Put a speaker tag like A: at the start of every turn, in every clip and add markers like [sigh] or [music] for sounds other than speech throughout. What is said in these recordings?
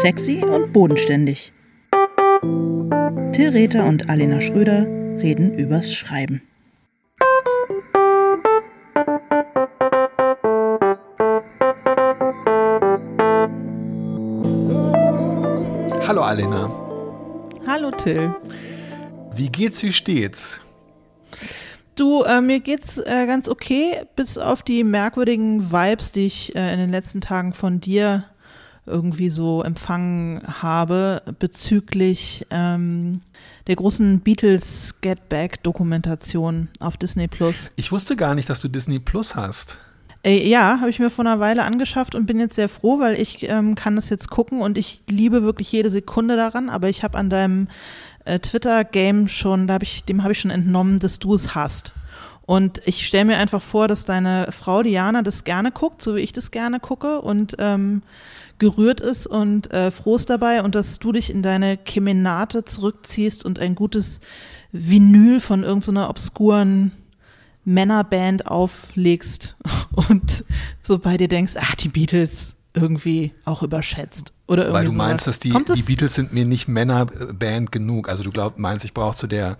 A: Sexy und bodenständig. Till Rether und Alena Schröder reden übers Schreiben.
B: Hallo Alena.
A: Hallo Till.
B: Wie geht's, wie steht's?
A: Du, äh, mir geht's äh, ganz okay, bis auf die merkwürdigen Vibes, die ich äh, in den letzten Tagen von dir irgendwie so empfangen habe bezüglich ähm, der großen Beatles Get Back Dokumentation auf Disney Plus.
B: Ich wusste gar nicht, dass du Disney Plus hast.
A: Äh, ja, habe ich mir vor einer Weile angeschafft und bin jetzt sehr froh, weil ich ähm, kann das jetzt gucken und ich liebe wirklich jede Sekunde daran, aber ich habe an deinem äh, Twitter-Game schon, da hab ich, dem habe ich schon entnommen, dass du es hast. Und ich stelle mir einfach vor, dass deine Frau Diana das gerne guckt, so wie ich das gerne gucke und ähm, gerührt ist und äh, froh ist dabei und dass du dich in deine Kemenate zurückziehst und ein gutes Vinyl von irgendeiner obskuren Männerband auflegst [laughs] und so bei dir denkst, ach, die Beatles irgendwie auch überschätzt. Oder irgendwie
B: Weil du
A: sowas.
B: meinst, dass die,
A: das-
B: die Beatles sind mir nicht Männerband genug. Also du glaubst, meinst, ich brauche zu der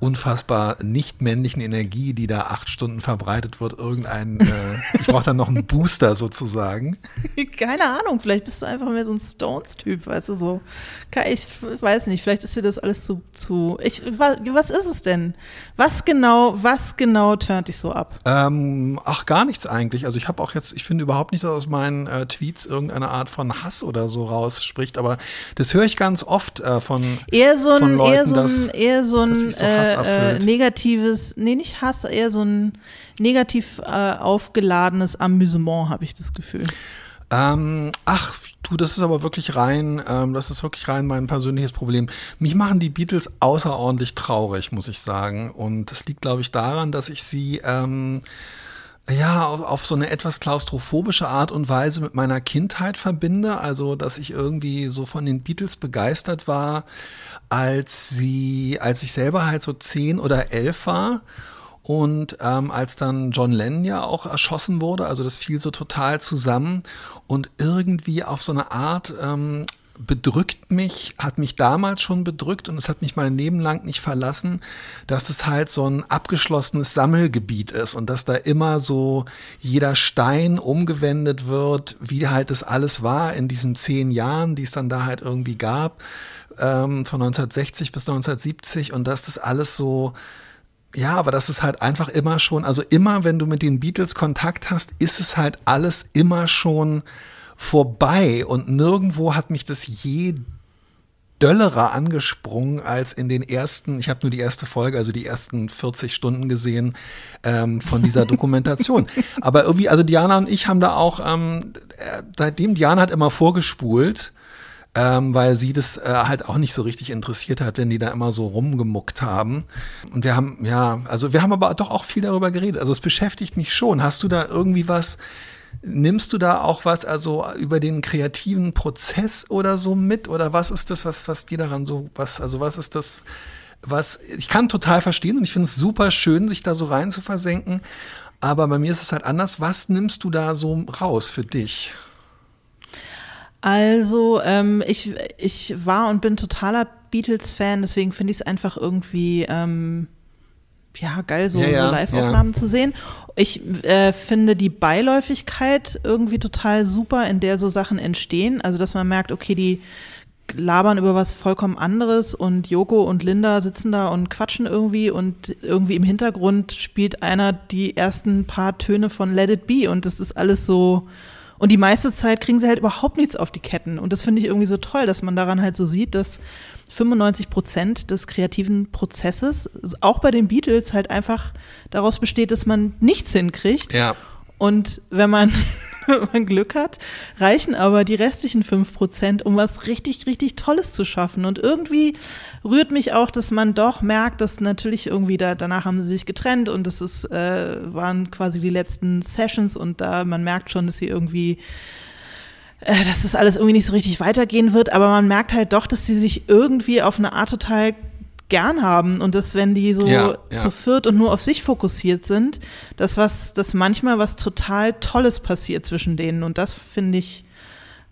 B: unfassbar nicht männlichen Energie, die da acht Stunden verbreitet wird, irgendein, äh, ich brauche dann noch einen Booster sozusagen. [laughs]
A: Keine Ahnung, vielleicht bist du einfach mehr so ein Stones-Typ, weißt du so. Ich weiß nicht, vielleicht ist dir das alles zu, zu. Ich, wa- was ist es denn? Was genau, was genau turnt dich so ab?
B: Ähm, ach, gar nichts eigentlich. Also ich habe auch jetzt, ich finde überhaupt nicht, dass aus meinen äh, Tweets irgendeine Art von Hass oder so rausspricht, aber das höre ich ganz oft äh, von,
A: Eher so
B: von
A: ein,
B: Leuten,
A: eher so
B: dass-
A: ein, eher so
B: dass
A: ein
B: sich so Hass
A: äh, negatives, nee, nicht Hass, eher so ein negativ äh, aufgeladenes Amüsement, habe ich das Gefühl.
B: Ähm, ach, du, das ist aber wirklich rein, ähm, das ist wirklich rein mein persönliches Problem. Mich machen die Beatles außerordentlich traurig, muss ich sagen. Und das liegt, glaube ich, daran, dass ich sie ähm, ja auf, auf so eine etwas klaustrophobische Art und Weise mit meiner Kindheit verbinde. Also, dass ich irgendwie so von den Beatles begeistert war, als sie, als ich selber halt so zehn oder elf war. Und ähm, als dann John Lennon ja auch erschossen wurde, also das fiel so total zusammen und irgendwie auf so eine Art ähm, bedrückt mich, hat mich damals schon bedrückt und es hat mich mein Leben lang nicht verlassen, dass es halt so ein abgeschlossenes Sammelgebiet ist und dass da immer so jeder Stein umgewendet wird, wie halt das alles war in diesen zehn Jahren, die es dann da halt irgendwie gab, ähm, von 1960 bis 1970 und dass das alles so ja, aber das ist halt einfach immer schon, also immer, wenn du mit den Beatles Kontakt hast, ist es halt alles immer schon vorbei und nirgendwo hat mich das je döllerer angesprungen als in den ersten, ich habe nur die erste Folge, also die ersten 40 Stunden gesehen ähm, von dieser [laughs] Dokumentation. Aber irgendwie, also Diana und ich haben da auch, ähm, äh, seitdem Diana hat immer vorgespult, ähm, weil sie das äh, halt auch nicht so richtig interessiert hat, wenn die da immer so rumgemuckt haben. Und wir haben, ja, also wir haben aber doch auch viel darüber geredet. Also es beschäftigt mich schon. Hast du da irgendwie was, nimmst du da auch was, also über den kreativen Prozess oder so mit? Oder was ist das, was, was dir daran so, was, also was ist das, was, ich kann total verstehen und ich finde es super schön, sich da so rein zu versenken. Aber bei mir ist es halt anders. Was nimmst du da so raus für dich?
A: Also, ähm, ich, ich war und bin totaler Beatles-Fan, deswegen finde ich es einfach irgendwie ähm, ja, geil, so,
B: Ja, ja,
A: so Live-Aufnahmen zu sehen. Ich äh, finde die Beiläufigkeit irgendwie total super, in der so Sachen entstehen. Also, dass man merkt, okay, die labern über was vollkommen anderes und Joko und Linda sitzen da und quatschen irgendwie und irgendwie im Hintergrund spielt einer die ersten paar Töne von Let It Be und das ist alles so und die meiste Zeit kriegen sie halt überhaupt nichts auf die Ketten und das finde ich irgendwie so toll, dass man daran halt so sieht, dass 95 Prozent des kreativen Prozesses auch bei den Beatles halt einfach daraus besteht, dass man nichts hinkriegt
B: Ja.
A: und wenn man, [laughs] wenn man Glück hat, reichen aber die restlichen 5%, um was richtig, richtig Tolles zu schaffen. Und irgendwie rührt mich auch, dass man doch merkt, dass natürlich irgendwie da, danach haben sie sich getrennt und das ist, äh, waren quasi die letzten Sessions und da man merkt schon, dass sie irgendwie äh, dass das alles irgendwie nicht so richtig weitergehen wird, aber man merkt halt doch, dass sie sich irgendwie auf eine Art total gern haben und dass wenn die so
B: Ja, ja.
A: zu viert und nur auf sich fokussiert sind, dass was, dass manchmal was total Tolles passiert zwischen denen und das finde ich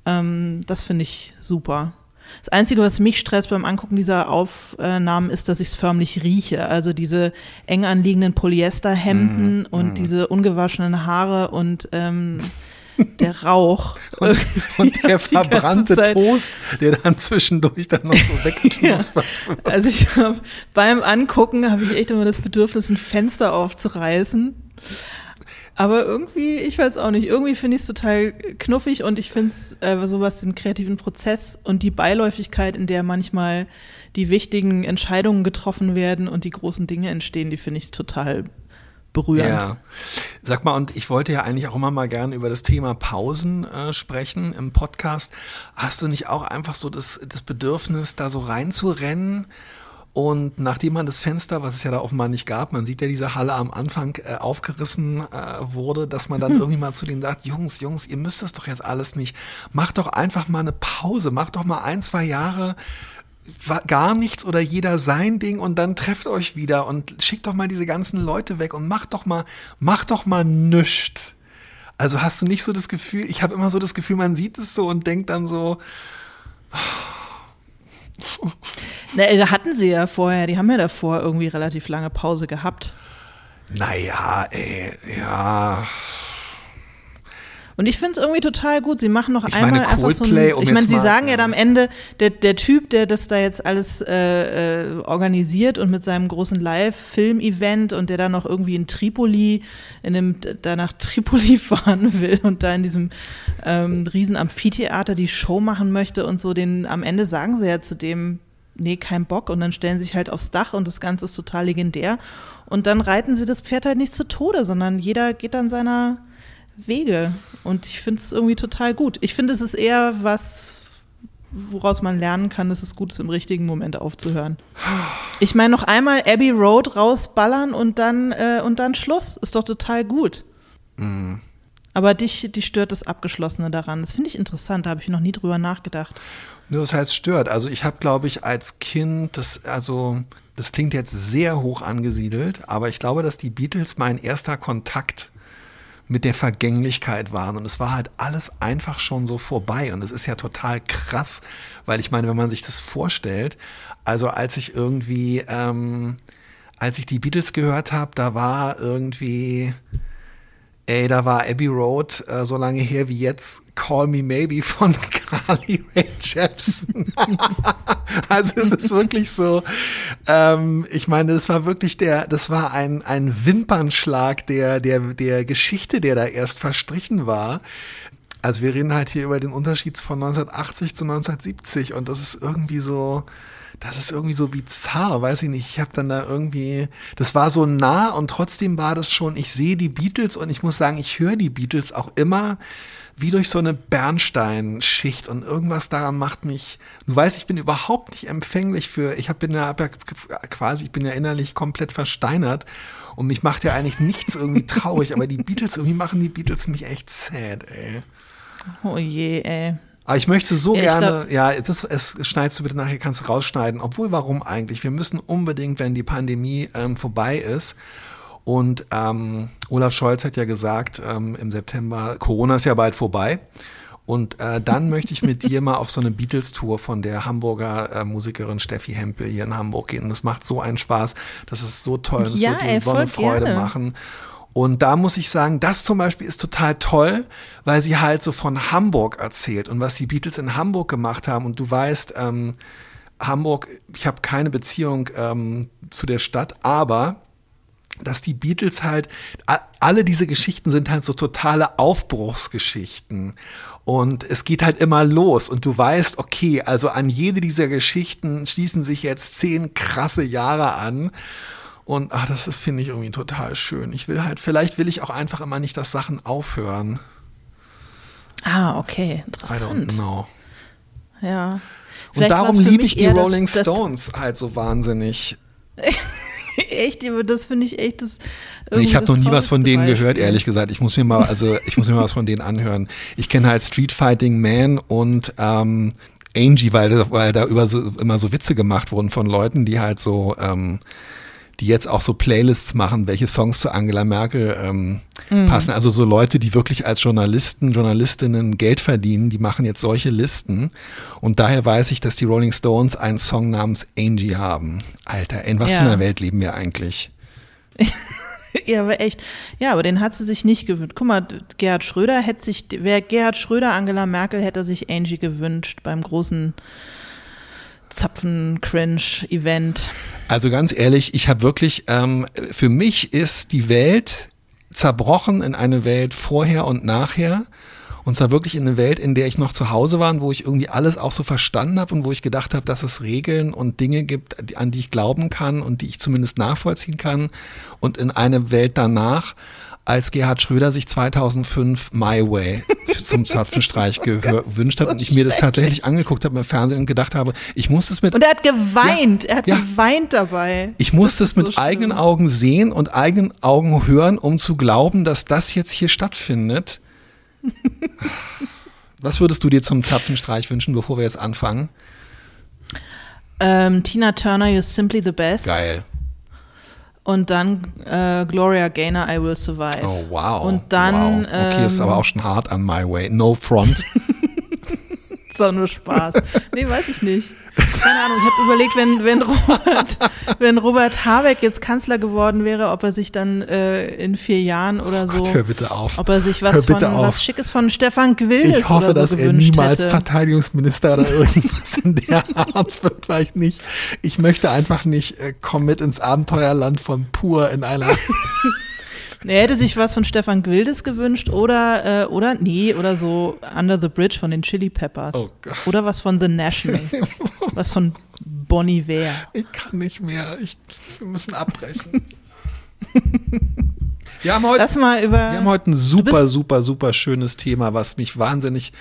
A: Ähm, das finde ich super. Das Einzige, was mich stresst beim Angucken dieser Aufnahmen, ist, dass ich es förmlich rieche. Also diese eng anliegenden Polyesterhemden mm, und mm. diese ungewaschenen Haare und ähm, [laughs] der Rauch. [laughs]
B: Und, und [laughs] der verbrannte Toast, der dann zwischendurch dann noch so wegknuspert
A: ja. Also ich hab, beim Angucken habe ich echt immer das Bedürfnis, ein Fenster aufzureißen. Aber irgendwie, ich weiß auch nicht, irgendwie finde ich es total knuffig und ich finde es äh, sowas den kreativen Prozess und die Beiläufigkeit, in der manchmal die wichtigen Entscheidungen getroffen werden und die großen Dinge entstehen, die finde ich total berührend. Ja.
B: Sag mal, und ich wollte ja eigentlich auch immer mal gerne über das Thema Pausen äh, sprechen im Podcast. Hast du nicht auch einfach so das, das Bedürfnis, da so reinzurennen? Und nachdem man das Fenster, was es ja da offenbar nicht gab, man sieht ja diese Halle am Anfang äh, aufgerissen äh, wurde, dass man dann [laughs] irgendwie mal zu denen sagt, Jungs, Jungs, ihr müsst das doch jetzt alles nicht. Macht doch einfach mal eine Pause, macht doch mal ein, zwei Jahre gar nichts oder jeder sein Ding und dann trefft euch wieder und schickt doch mal diese ganzen Leute weg und macht doch mal, macht doch mal nüscht. Also hast du nicht so das Gefühl, ich habe immer so das Gefühl, man sieht es so und denkt dann so. [laughs]
A: Na, da hatten sie ja vorher, die haben ja davor irgendwie relativ lange Pause gehabt.
B: Naja, ey, ja.
A: Und ich finde es irgendwie total gut. Sie machen noch
B: ich
A: einmal
B: meine,
A: einfach so
B: ein,
A: um Ich meine, sie sagen ja am Ende, der, der Typ, der das da jetzt alles äh, äh, organisiert und mit seinem großen Live-Film-Event und der dann noch irgendwie in Tripoli, in dem, da nach Tripoli [laughs] fahren will und da in diesem ähm, riesen Amphitheater die Show machen möchte und so, den am Ende sagen sie ja zu dem, nee, kein Bock. Und dann stellen sie sich halt aufs Dach und das Ganze ist total legendär. Und dann reiten sie das Pferd halt nicht zu Tode, sondern jeder geht dann seiner Wege. Und ich finde es irgendwie total gut. Ich finde, es ist eher was, woraus man lernen kann, dass es gut ist, im richtigen Moment aufzuhören. Ich meine, noch einmal Abbey Road rausballern und dann, äh, und dann Schluss. Ist doch total gut. Mhm. Aber dich, dich stört das Abgeschlossene daran. Das finde ich interessant, da habe ich noch nie drüber nachgedacht.
B: Nur das heißt stört. Also ich habe, glaube ich, als Kind, das, also das klingt jetzt sehr hoch angesiedelt, aber ich glaube, dass die Beatles mein erster Kontakt mit der Vergänglichkeit waren. Und es war halt alles einfach schon so vorbei. Und es ist ja total krass, weil ich meine, wenn man sich das vorstellt, also als ich irgendwie, ähm, als ich die Beatles gehört habe, da war irgendwie Ey, da war Abbey Road äh, so lange her wie jetzt Call Me Maybe von [laughs] Carly Rae Jepsen. [laughs] also es ist wirklich so, ähm, ich meine, das war wirklich der, das war ein, ein Wimpernschlag der, der, der Geschichte, der da erst verstrichen war. Also wir reden halt hier über den Unterschied von 1980 zu 1970 und das ist irgendwie so, das ist irgendwie so bizarr, weiß ich nicht. Ich habe dann da irgendwie, das war so nah und trotzdem war das schon, ich sehe die Beatles und ich muss sagen, ich höre die Beatles auch immer wie durch so eine Bernsteinschicht und irgendwas daran macht mich, du weißt, ich bin überhaupt nicht empfänglich für, ich hab, bin ja, quasi, ich bin ja innerlich komplett versteinert und mich macht ja eigentlich nichts irgendwie traurig, aber die Beatles, irgendwie machen die Beatles mich echt sad, ey.
A: Oh je, ey.
B: Aber ich möchte so ja, gerne, glaub, ja, das, es schneidest du bitte nachher, kannst du rausschneiden. Obwohl, warum eigentlich? Wir müssen unbedingt, wenn die Pandemie ähm, vorbei ist, und ähm, Olaf Scholz hat ja gesagt ähm, im September, Corona ist ja bald vorbei. Und äh, dann [laughs] möchte ich mit dir mal auf so eine Beatles-Tour von der Hamburger äh, Musikerin Steffi Hempel hier in Hamburg gehen. Und das macht so einen Spaß. Das ist so toll. Das ja, wird dir so eine Freude gerne. machen. Und da muss ich sagen, das zum Beispiel ist total toll, weil sie halt so von Hamburg erzählt und was die Beatles in Hamburg gemacht haben. Und du weißt, ähm, Hamburg, ich habe keine Beziehung ähm, zu der Stadt, aber dass die Beatles halt, alle diese Geschichten sind halt so totale Aufbruchsgeschichten. Und es geht halt immer los und du weißt, okay, also an jede dieser Geschichten schließen sich jetzt zehn krasse Jahre an. Und ach, das ist, finde ich, irgendwie total schön. Ich will halt, vielleicht will ich auch einfach immer nicht, dass Sachen aufhören.
A: Ah, okay, interessant.
B: I don't know.
A: Ja.
B: Und darum liebe ich die Rolling das, das Stones halt so wahnsinnig. [laughs]
A: echt, das finde ich echt das.
B: Ich habe noch nie was von denen Beispiel. gehört, ehrlich gesagt. Ich muss mir mal, also ich muss mir mal was von denen anhören. Ich kenne halt Street Fighting Man und ähm, Angie, weil, weil da über so, immer so Witze gemacht wurden von Leuten, die halt so ähm, die jetzt auch so Playlists machen, welche Songs zu Angela Merkel ähm,
A: Mhm.
B: passen. Also so Leute, die wirklich als Journalisten, Journalistinnen Geld verdienen, die machen jetzt solche Listen. Und daher weiß ich, dass die Rolling Stones einen Song namens Angie haben. Alter, in was
A: Ja.
B: für einer Welt leben wir eigentlich? [laughs]
A: Ja, aber echt. Ja, aber den hat sie sich nicht gewünscht. Guck mal, Gerhard Schröder hätte sich, wäre Gerhard Schröder Angela Merkel, hätte sich Angie gewünscht beim großen Zapfen-Cringe-Event.
B: Also ganz ehrlich, ich habe wirklich, ähm, für mich ist die Welt zerbrochen in eine Welt vorher und nachher. Und zwar wirklich in eine Welt, in der ich noch zu Hause war und wo ich irgendwie alles auch so verstanden habe und wo ich gedacht habe, dass es Regeln und Dinge gibt, an die ich glauben kann und die ich zumindest nachvollziehen kann. Und in eine Welt danach, als Gerhard Schröder sich 2005 My Way zum Zapfenstreich gehör- [laughs] gewünscht hat und ich mir das tatsächlich angeguckt habe im Fernsehen und gedacht habe, ich muss das mit
A: Und er hat geweint. er hat
B: ja.
A: geweint dabei.
B: ich muss das,
A: ist
B: mit
A: so
B: eigenen Augen sehen und eigenen Augen hören, um zu glauben, dass das jetzt hier stattfindet. [laughs] Was würdest du dir zum Zapfenstreich wünschen, bevor wir jetzt anfangen?
A: Ähm, Tina Turner, You're Simply the Best.
B: Geil.
A: Und dann äh, Gloria Gaynor, I Will Survive.
B: Oh, wow.
A: Und dann,
B: Wow. Okay, ist
A: ähm,
B: aber auch schon hart an My Way. No front. [laughs]
A: ist doch nur Spaß. nee, weiß ich nicht. Keine Ahnung, ich habe überlegt, wenn, wenn, Robert, wenn Robert Habeck jetzt Kanzler geworden wäre, ob er sich dann äh, in vier Jahren oder so,
B: Gott, hör bitte auf.
A: ob er sich was von
B: auf.
A: was Schickes von Stefan Gwildes
B: Ich hoffe,
A: so
B: dass er niemals
A: hätte.
B: Verteidigungsminister oder irgendwas in der Art wird, weil ich nicht, ich möchte einfach nicht äh, komm mit ins Abenteuerland von Pur in einer [laughs]
A: Er hätte sich was von Stefan Gwildes gewünscht oder, äh, oder, nee, oder so Under the Bridge von den Chili Peppers.
B: Oh Gott.
A: Oder was von The National. [laughs] was von Bonnie Ware.
B: Ich kann nicht mehr. Ich, wir müssen abbrechen. wir, haben heute,
A: Lass mal über.
B: wir haben heute ein super, super, super schönes Thema, was mich wahnsinnig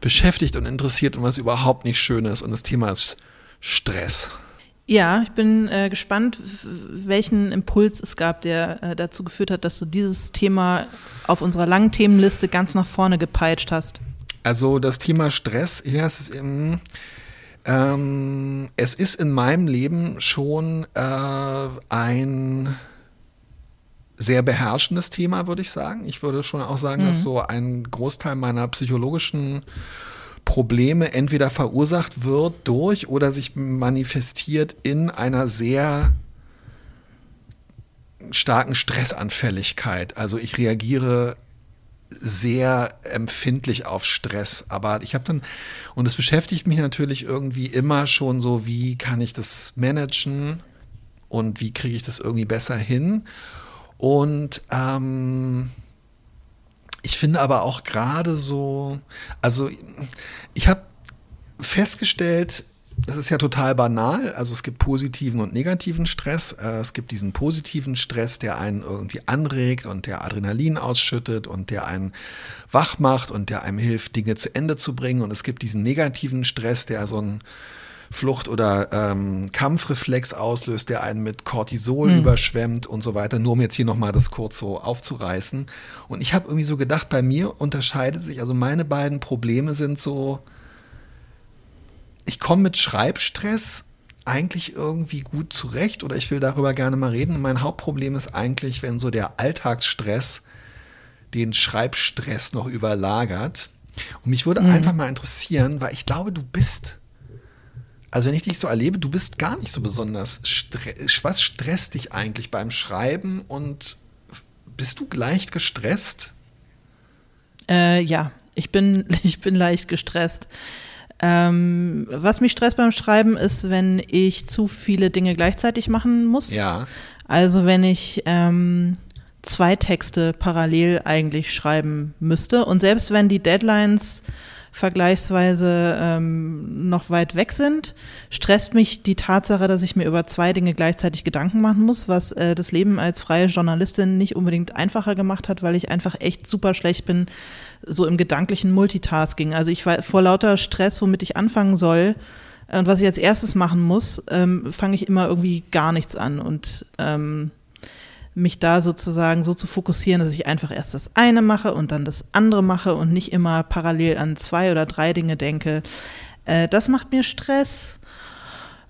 B: beschäftigt und interessiert und was überhaupt nicht schön ist. Und das Thema ist Stress.
A: Ja, ich bin äh, gespannt, welchen Impuls es gab, der äh, dazu geführt hat, dass du dieses Thema auf unserer langen Themenliste ganz nach vorne gepeitscht hast.
B: Also das Thema Stress, ja, es ist, ähm, ähm, es ist in meinem Leben schon äh, ein sehr beherrschendes Thema, würde ich sagen. Ich würde schon auch sagen, dass so ein Großteil meiner psychologischen Probleme entweder verursacht wird durch oder sich manifestiert in einer sehr starken Stressanfälligkeit. Also ich reagiere sehr empfindlich auf Stress. Aber ich habe dann, und es beschäftigt mich natürlich irgendwie immer schon so, wie kann ich das managen und wie kriege ich das irgendwie besser hin. Und ähm, ich finde aber auch gerade so, also ich habe festgestellt, das ist ja total banal. Also es gibt positiven und negativen Stress. Äh, Es gibt diesen positiven Stress, der einen irgendwie anregt und der Adrenalin ausschüttet und der einen wach macht und der einem hilft, Dinge zu Ende zu bringen. Und es gibt diesen negativen Stress, der so ein Flucht- oder ähm, Kampfreflex auslöst, der einen mit Cortisol überschwemmt und so weiter. Nur um jetzt hier nochmal das kurz so aufzureißen. Und ich habe irgendwie so gedacht, bei mir unterscheidet sich, also meine beiden Probleme sind so, ich komme mit Schreibstress eigentlich irgendwie gut zurecht oder ich will darüber gerne mal reden. Und mein Hauptproblem ist eigentlich, wenn so der Alltagsstress den Schreibstress noch überlagert. Und mich würde einfach mal interessieren, weil ich glaube, du bist, also wenn ich dich so erlebe, du bist gar nicht so besonders, stre was stresst dich eigentlich beim Schreiben und bist du leicht gestresst?
A: Äh, ja, ich bin, [laughs] ich bin leicht gestresst. Ähm, was mich stresst beim Schreiben ist, wenn ich zu viele Dinge gleichzeitig machen muss.
B: Ja.
A: Also wenn ich ähm, zwei Texte parallel eigentlich schreiben müsste und selbst wenn die Deadlines vergleichsweise ähm, noch weit weg sind, stresst mich die Tatsache, dass ich mir über zwei Dinge gleichzeitig Gedanken machen muss, was äh, das Leben als freie Journalistin nicht unbedingt einfacher gemacht hat, weil ich einfach echt super schlecht bin, so im gedanklichen Multitasking. Also ich war vor lauter Stress, womit ich anfangen soll äh, und was ich als erstes machen muss, ähm, fange ich immer irgendwie gar nichts an und ähm, mich da sozusagen so zu fokussieren, dass ich einfach erst das eine mache und dann das andere mache und nicht immer parallel an zwei oder drei Dinge denke. Äh, das macht mir Stress.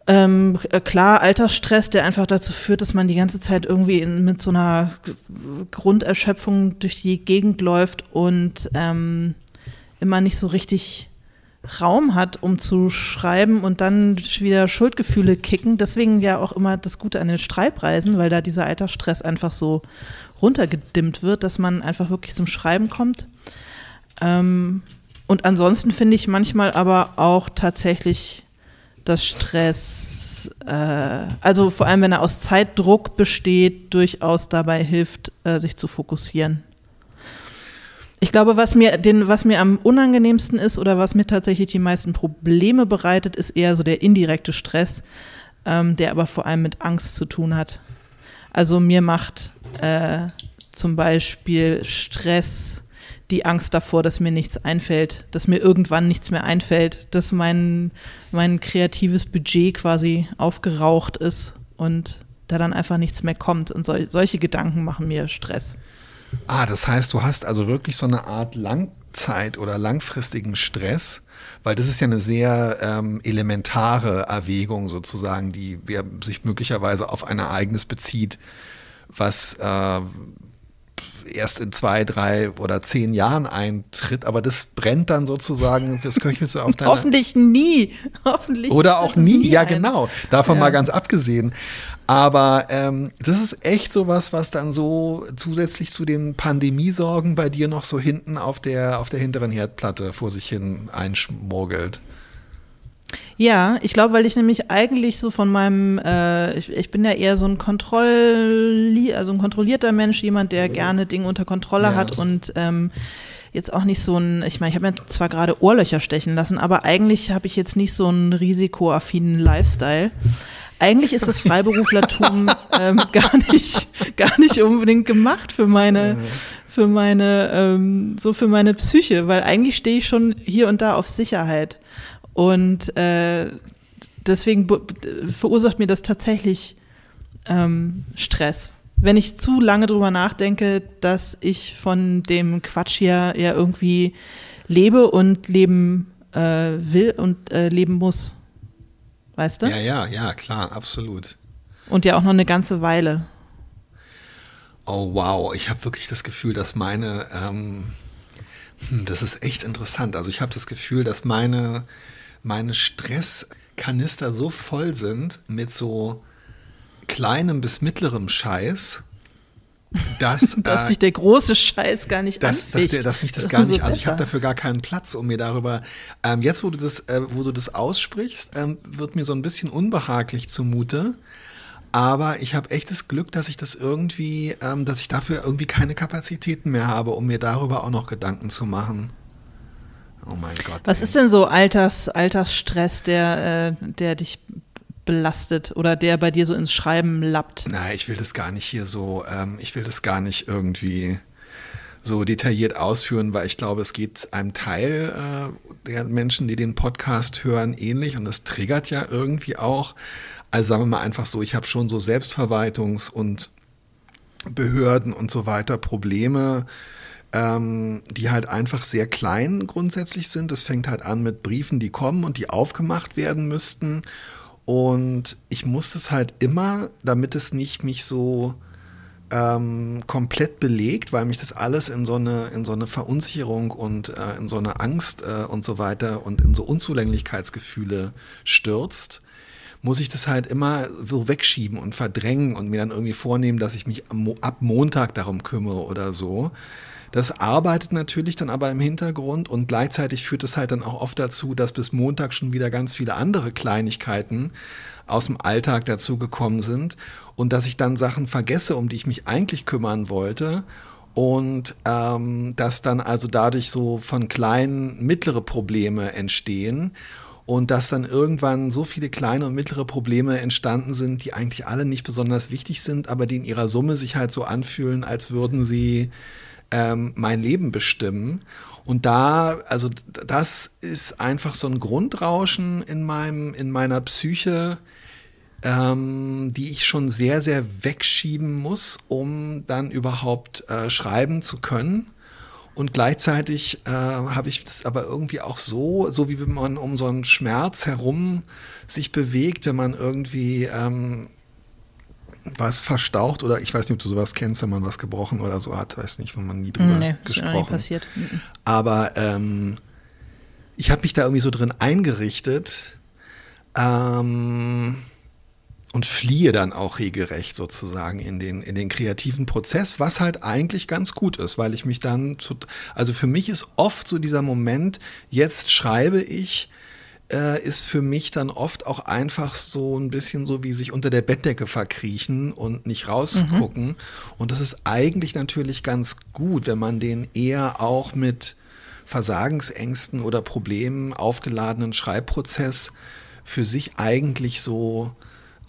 A: Ähm, äh, klar, Altersstress, der einfach dazu führt, dass man die ganze Zeit irgendwie in, mit so einer Grunderschöpfung durch die Gegend läuft und ähm, immer nicht so richtig Raum hat, um zu schreiben und dann wieder Schuldgefühle kicken. Deswegen ja auch immer das Gute an den Streibreisen, weil da dieser Altersstress einfach so runtergedimmt wird, dass man einfach wirklich zum Schreiben kommt. Ähm, und ansonsten finde ich manchmal aber auch tatsächlich dass Stress, äh, also vor allem wenn er aus Zeitdruck besteht, durchaus dabei hilft, äh, sich zu fokussieren. Ich glaube, was mir, den, was mir am unangenehmsten ist oder was mir tatsächlich die meisten Probleme bereitet, ist eher so der indirekte Stress, ähm, der aber vor allem mit Angst zu tun hat. Also mir macht äh, zum Beispiel Stress die Angst davor, dass mir nichts einfällt, dass mir irgendwann nichts mehr einfällt, dass mein, mein kreatives Budget quasi aufgeraucht ist und da dann einfach nichts mehr kommt. Und sol solche Gedanken machen mir Stress.
B: Ah, das heißt, du hast also wirklich so eine Art Langzeit- oder langfristigen Stress, weil das ist ja eine sehr ähm, elementare Erwägung sozusagen, die sich möglicherweise auf ein Ereignis bezieht, was äh, erst in zwei, drei oder zehn Jahren eintritt, aber das brennt dann sozusagen, das köchelt so auf [laughs] deiner...
A: Hoffentlich nie. [laughs] Hoffentlich.
B: Oder auch nie, nie, ja ein. genau. Davon ja. mal ganz abgesehen. Aber ähm, das ist echt sowas, was dann so zusätzlich zu den Pandemiesorgen bei dir noch so hinten auf der, auf der hinteren Herdplatte vor sich hin einschmurgelt.
A: Ja, ich glaube, weil ich nämlich eigentlich so von meinem, äh, ich, ich, bin ja eher so ein Kontrolli also ein kontrollierter Mensch, jemand, der gerne Dinge unter Kontrolle ja. hat und ähm, jetzt auch nicht so ein, ich meine, ich habe mir zwar gerade Ohrlöcher stechen lassen, aber eigentlich habe ich jetzt nicht so einen risikoaffinen Lifestyle. Eigentlich ist das Freiberuflertum [laughs] ähm, gar nicht, gar nicht unbedingt gemacht für meine, für meine, ähm, so für meine Psyche, weil eigentlich stehe ich schon hier und da auf Sicherheit. Und äh, deswegen verursacht mir das tatsächlich ähm, Stress. Wenn ich zu lange drüber nachdenke, dass ich von dem Quatsch hier ja irgendwie lebe und leben äh, will und äh, leben muss. Weißt du?
B: Ja, ja, ja, klar, absolut.
A: Und ja auch noch eine ganze Weile.
B: Oh wow, ich habe wirklich das Gefühl, dass meine, ähm, hm, das ist echt interessant. Also ich habe das Gefühl, dass meine meine Stresskanister so voll sind mit so kleinem bis mittlerem Scheiß, dass, [laughs]
A: dass äh, sich der große Scheiß gar nicht
B: dass, dass, der, dass mich das gar nicht, also ich habe dafür gar keinen Platz, um mir darüber, ähm, jetzt wo du das, äh, wo du das aussprichst, ähm, wird mir so ein bisschen unbehaglich zumute, aber ich habe echtes Glück, dass ich das irgendwie, ähm, dass ich dafür irgendwie keine Kapazitäten mehr habe, um mir darüber auch noch Gedanken zu machen.
A: Oh mein Gott. Was ey. ist denn so Alters, Altersstress, der, äh, der dich belastet oder der bei dir so ins Schreiben lappt?
B: Nein, ich will das gar nicht hier so, ähm, ich will das gar nicht irgendwie so detailliert ausführen, weil ich glaube, es geht einem Teil äh, der Menschen, die den Podcast hören, ähnlich und das triggert ja irgendwie auch. Also sagen wir mal einfach so, ich habe schon so Selbstverwaltungs- und Behörden und so weiter Probleme ähm, die halt einfach sehr klein grundsätzlich sind. Das fängt halt an mit Briefen, die kommen und die aufgemacht werden müssten. Und ich muss das halt immer, damit es nicht mich so ähm, komplett belegt, weil mich das alles in so eine, in so eine Verunsicherung und äh, in so eine Angst äh, und so weiter und in so Unzulänglichkeitsgefühle stürzt, muss ich das halt immer so wegschieben und verdrängen und mir dann irgendwie vornehmen, dass ich mich ab Montag darum kümmere oder so. Das arbeitet natürlich dann aber im Hintergrund und gleichzeitig führt es halt dann auch oft dazu, dass bis Montag schon wieder ganz viele andere Kleinigkeiten aus dem Alltag dazugekommen sind und dass ich dann Sachen vergesse, um die ich mich eigentlich kümmern wollte und ähm, dass dann also dadurch so von kleinen mittlere Probleme entstehen und dass dann irgendwann so viele kleine und mittlere Probleme entstanden sind, die eigentlich alle nicht besonders wichtig sind, aber die in ihrer Summe sich halt so anfühlen, als würden sie ähm, mein Leben bestimmen. Und da, also das ist einfach so ein Grundrauschen in meinem, in meiner Psyche, ähm, die ich schon sehr, sehr wegschieben muss, um dann überhaupt äh, schreiben zu können. Und gleichzeitig äh, habe ich das aber irgendwie auch so, so wie wenn man um so einen Schmerz herum sich bewegt, wenn man irgendwie ähm, was verstaucht oder ich weiß nicht, ob du sowas kennst, wenn man was gebrochen oder so hat, weiß nicht, wenn man nie drüber nee, gesprochen. Ist passiert. Mhm. Aber ähm, ich habe mich da irgendwie so drin eingerichtet ähm, und fliehe dann auch regelrecht sozusagen in den, in den kreativen Prozess, was halt eigentlich ganz gut ist, weil ich mich dann, zu, also für mich ist oft so dieser Moment, jetzt schreibe ich, äh, ist für mich dann oft auch einfach so ein bisschen so wie sich unter der Bettdecke verkriechen und nicht rausgucken. Mhm. Und das ist eigentlich natürlich ganz gut, wenn man den eher auch mit Versagensängsten oder Problemen aufgeladenen Schreibprozess für sich eigentlich so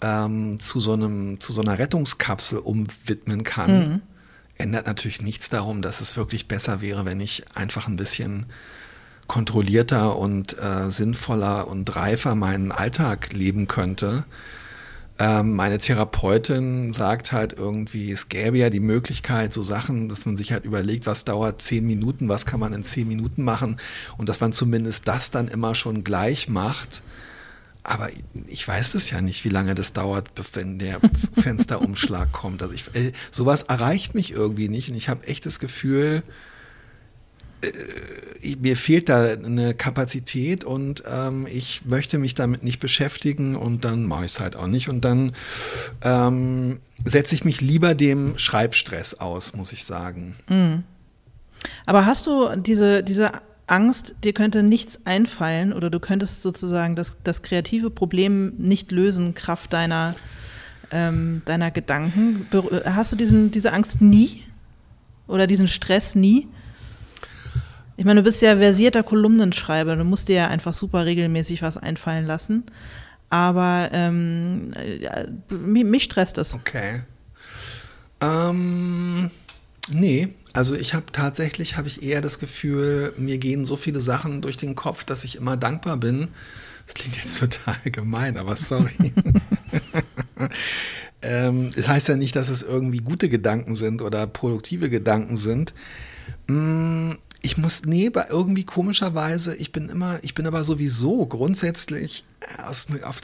B: ähm, zu so einem zu so einer Rettungskapsel umwidmen kann. Mhm. Ändert natürlich nichts darum, dass es wirklich besser wäre, wenn ich einfach ein bisschen kontrollierter und äh, sinnvoller und reifer meinen Alltag leben könnte. Ähm, meine Therapeutin sagt halt irgendwie, es gäbe ja die Möglichkeit, so Sachen, dass man sich halt überlegt, was dauert zehn Minuten, was kann man in zehn Minuten machen und dass man zumindest das dann immer schon gleich macht. Aber ich weiß es ja nicht, wie lange das dauert, wenn der Fensterumschlag [laughs] kommt. Also ich, äh, sowas erreicht mich irgendwie nicht und ich habe echt das Gefühl, mir fehlt da eine Kapazität und ähm, ich möchte mich damit nicht beschäftigen und dann mache ich es halt auch nicht. Und dann ähm, setze ich mich lieber dem Schreibstress aus, muss ich sagen. Mhm.
A: Aber hast du diese, diese Angst, dir könnte nichts einfallen oder du könntest sozusagen das, das kreative Problem nicht lösen, Kraft deiner, ähm, deiner Gedanken? Hast du diesen, diese Angst nie? Oder diesen Stress nie? Ich meine, du bist ja versierter Kolumnenschreiber, du musst dir ja einfach super regelmäßig was einfallen lassen. Aber ähm, ja, mich stresst das.
B: Okay. Ähm, nee, also ich habe tatsächlich habe ich eher das Gefühl, mir gehen so viele Sachen durch den Kopf, dass ich immer dankbar bin. Das klingt jetzt total gemein, aber sorry. [laughs] ähm, das heißt ja nicht, dass es irgendwie gute Gedanken sind oder produktive Gedanken sind. Ich muss, nee, irgendwie komischerweise, ich bin immer, ich bin aber sowieso grundsätzlich,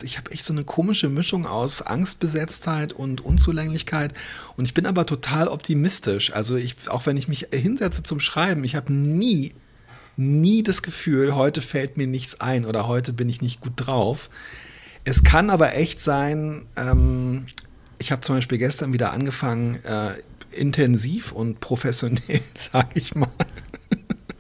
B: ich habe echt so eine komische Mischung aus Angstbesetztheit und Unzulänglichkeit und ich bin aber total optimistisch. Also ich, auch wenn ich mich hinsetze zum Schreiben, ich habe nie, nie das Gefühl, heute fällt mir nichts ein oder heute bin ich nicht gut drauf. Es kann aber echt sein, ähm, ich habe zum Beispiel gestern wieder angefangen, äh, intensiv und professionell, [laughs] sage ich mal,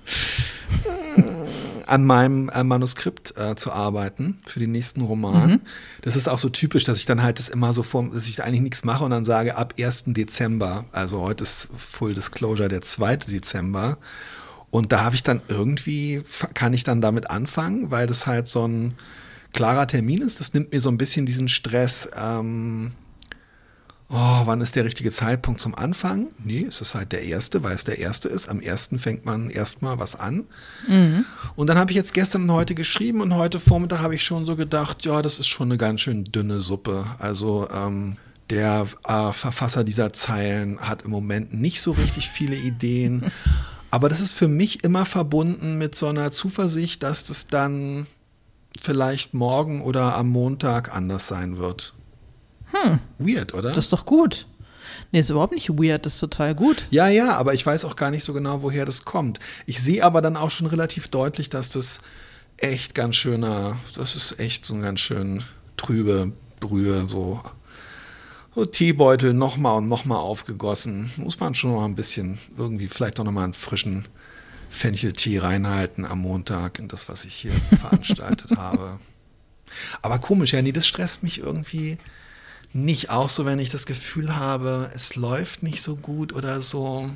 B: [laughs] an meinem äh, Manuskript äh, zu arbeiten für den nächsten Roman. Mhm. Das ist auch so typisch, dass ich dann halt das immer so vor, dass ich da eigentlich nichts mache und dann sage, ab 1. Dezember, also heute ist Full Disclosure der 2. Dezember. Und da habe ich dann irgendwie, kann ich dann damit anfangen, weil das halt so ein klarer Termin ist. Das nimmt mir so ein bisschen diesen Stress. Ähm, oh, wann ist der richtige Zeitpunkt zum Anfang? Nee, es ist halt der erste, weil es der erste ist. Am ersten fängt man erstmal was an. Mhm. Und dann habe ich jetzt gestern und heute geschrieben und heute Vormittag habe ich schon so gedacht, ja, das ist schon eine ganz schön dünne Suppe. Also ähm, der äh, Verfasser dieser Zeilen hat im Moment nicht so richtig viele Ideen. [laughs] Aber das ist für mich immer verbunden mit so einer Zuversicht, dass das dann vielleicht morgen oder am Montag anders sein wird.
A: Hm. Weird, oder? Das ist doch gut. Nee, ist überhaupt nicht weird, das ist total gut.
B: Ja, ja, aber ich weiß auch gar nicht so genau, woher das kommt. Ich sehe aber dann auch schon relativ deutlich, dass das echt ganz schöner, das ist echt so ein ganz schön trübe Brühe, so, so Teebeutel nochmal und nochmal aufgegossen. Muss man schon noch ein bisschen irgendwie, vielleicht auch nochmal einen frischen Fencheltee reinhalten am Montag in das, was ich hier [laughs] veranstaltet habe. Aber komisch, ja, nee, das stresst mich irgendwie nicht auch so, wenn ich das Gefühl habe, es läuft nicht so gut oder so.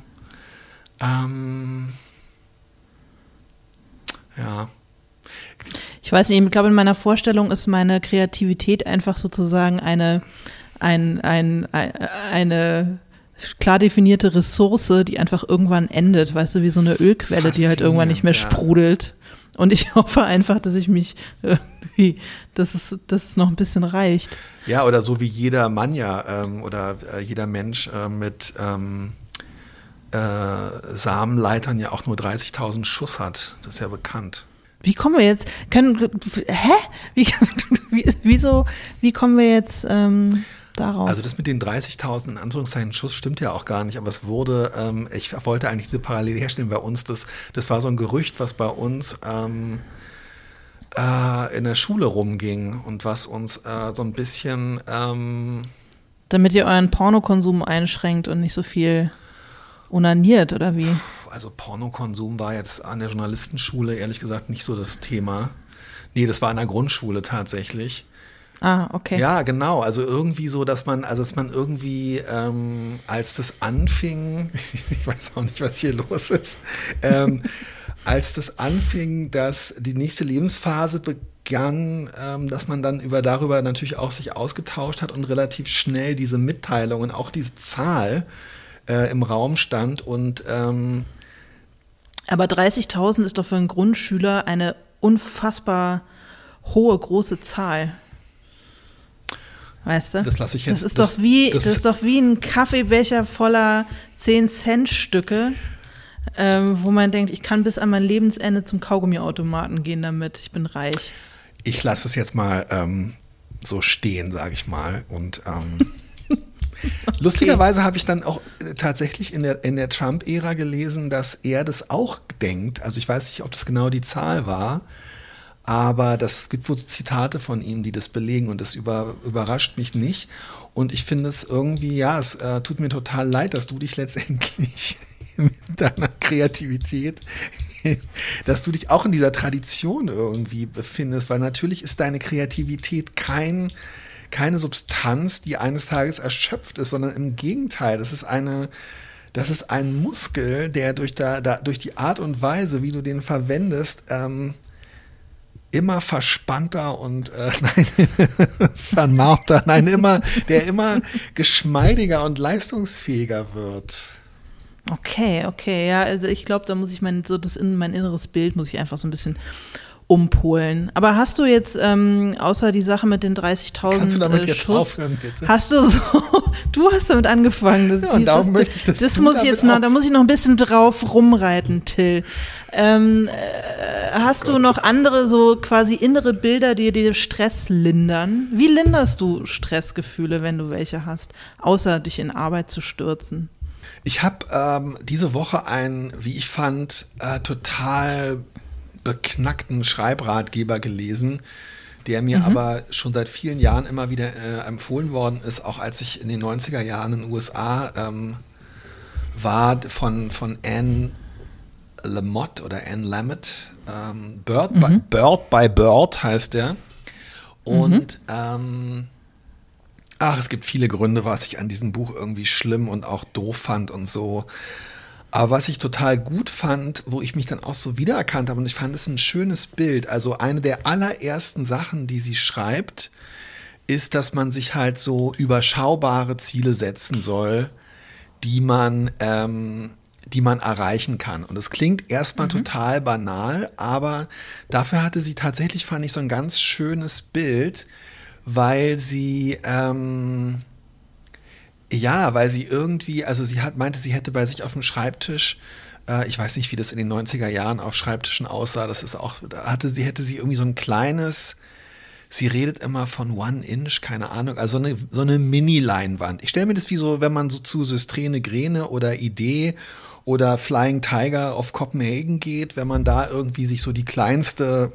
B: Ähm, ja.
A: Ich weiß nicht, ich glaube, in meiner Vorstellung ist meine Kreativität einfach sozusagen eine, ein, ein, eine klar definierte Ressource, die einfach irgendwann endet, weißt du, wie so eine Ölquelle, die halt irgendwann nicht mehr ja. sprudelt. Und ich [laughs] hoffe einfach, dass ich mich irgendwie, dass es, dass es noch ein bisschen reicht.
B: Ja, oder so wie jeder Mann ja ähm, oder äh, jeder Mensch äh, mit ähm, äh, Samenleitern ja auch nur 30.000 Schuss hat. Das ist ja bekannt.
A: Wie kommen wir jetzt? Können, hä? Wie, [laughs] wie, wieso? Wie kommen wir jetzt ähm, darauf?
B: Also das mit den 30.000 in Anführungszeichen Schuss stimmt ja auch gar nicht, aber es wurde, ähm, ich wollte eigentlich diese Parallele herstellen bei uns, das, das war so ein Gerücht, was bei uns ähm, äh, in der Schule rumging und was uns äh, so ein bisschen... Ähm,
A: Damit ihr euren Pornokonsum einschränkt und nicht so viel unaniert oder wie?
B: Also Pornokonsum war jetzt an der Journalistenschule ehrlich gesagt nicht so das Thema. Nee, das war an der Grundschule tatsächlich.
A: Ah, okay.
B: Ja, genau. Also irgendwie so, dass man, also dass man irgendwie, ähm, als das anfing, [laughs] ich weiß auch nicht, was hier los ist, ähm, als das anfing, dass die nächste Lebensphase begann, ähm, dass man dann über darüber natürlich auch sich ausgetauscht hat und relativ schnell diese Mitteilung und auch diese Zahl äh, im Raum stand und ähm,
A: aber 30.000 ist doch für einen Grundschüler eine unfassbar hohe, große Zahl. Weißt du?
B: Das lasse ich jetzt.
A: Das ist, das, doch, wie, das, das ist doch wie ein Kaffeebecher voller 10-Cent-Stücke, ähm, wo man denkt, ich kann bis an mein Lebensende zum Kaugummiautomaten gehen damit. Ich bin reich.
B: Ich lasse es jetzt mal ähm, so stehen, sage ich mal. Und ähm, [laughs] Okay. Lustigerweise habe ich dann auch äh, tatsächlich in der, in der Trump-Ära gelesen, dass er das auch denkt. Also ich weiß nicht, ob das genau die Zahl war, aber das gibt wohl Zitate von ihm, die das belegen und das über, überrascht mich nicht. Und ich finde es irgendwie, ja, es äh, tut mir total leid, dass du dich letztendlich mit deiner Kreativität, [laughs] dass du dich auch in dieser Tradition irgendwie befindest, weil natürlich ist deine Kreativität kein keine Substanz, die eines Tages erschöpft ist, sondern im Gegenteil, das ist eine, das ist ein Muskel, der durch, da, da, durch die Art und Weise, wie du den verwendest, ähm, immer verspannter und äh, [laughs] nein, vernarbter, nein, immer, der immer geschmeidiger und leistungsfähiger wird.
A: Okay, okay, ja, also ich glaube, da muss ich mein so das in mein inneres Bild muss ich einfach so ein bisschen umpolen. Aber hast du jetzt, ähm, außer die Sache mit den 30.000 Kannst du damit äh, jetzt Schuss, aufhören, bitte? Hast du so, [laughs] du hast damit angefangen. Das,
B: ja, und darum möchte ich das
A: Das muss ich jetzt noch, da muss ich noch ein bisschen drauf rumreiten, Till. Ähm, äh, hast oh du noch andere so quasi innere Bilder, die dir Stress lindern? Wie linderst du Stressgefühle, wenn du welche hast, außer dich in Arbeit zu stürzen?
B: Ich habe ähm, diese Woche ein, wie ich fand, äh, total beknackten Schreibratgeber gelesen, der mir mhm. aber schon seit vielen Jahren immer wieder äh, empfohlen worden ist, auch als ich in den 90er Jahren in den USA ähm, war, von, von Anne Lamott oder Anne Lamott. Ähm, Bird, mhm. by, Bird by Bird heißt der. Und mhm. ähm, ach, es gibt viele Gründe, was ich an diesem Buch irgendwie schlimm und auch doof fand und so. Aber was ich total gut fand, wo ich mich dann auch so wiedererkannt habe, und ich fand es ein schönes Bild. Also eine der allerersten Sachen, die sie schreibt, ist, dass man sich halt so überschaubare Ziele setzen soll, die man, ähm, die man erreichen kann. Und es klingt erstmal mhm. total banal, aber dafür hatte sie tatsächlich, fand ich, so ein ganz schönes Bild, weil sie ähm, ja, weil sie irgendwie, also sie hat, meinte, sie hätte bei sich auf dem Schreibtisch, äh, ich weiß nicht, wie das in den 90er Jahren auf Schreibtischen aussah, das ist auch, da hatte sie, hätte sie irgendwie so ein kleines, sie redet immer von One Inch, keine Ahnung, also so eine, so eine Mini-Leinwand. Ich stelle mir das wie so, wenn man so zu Systrene Grene oder Idee oder Flying Tiger auf Copenhagen geht, wenn man da irgendwie sich so die kleinste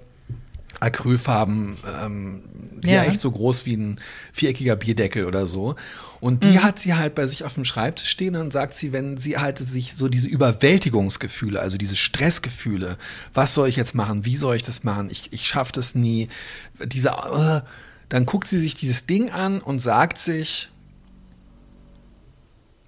B: Acrylfarben, ähm, die ja. ja echt so groß wie ein viereckiger Bierdeckel oder so. Und die mhm. hat sie halt bei sich auf dem Schreibtisch stehen und sagt sie, wenn sie halt sich so diese Überwältigungsgefühle, also diese Stressgefühle, was soll ich jetzt machen, wie soll ich das machen, ich, ich schaffe das nie, diese, uh, dann guckt sie sich dieses Ding an und sagt sich,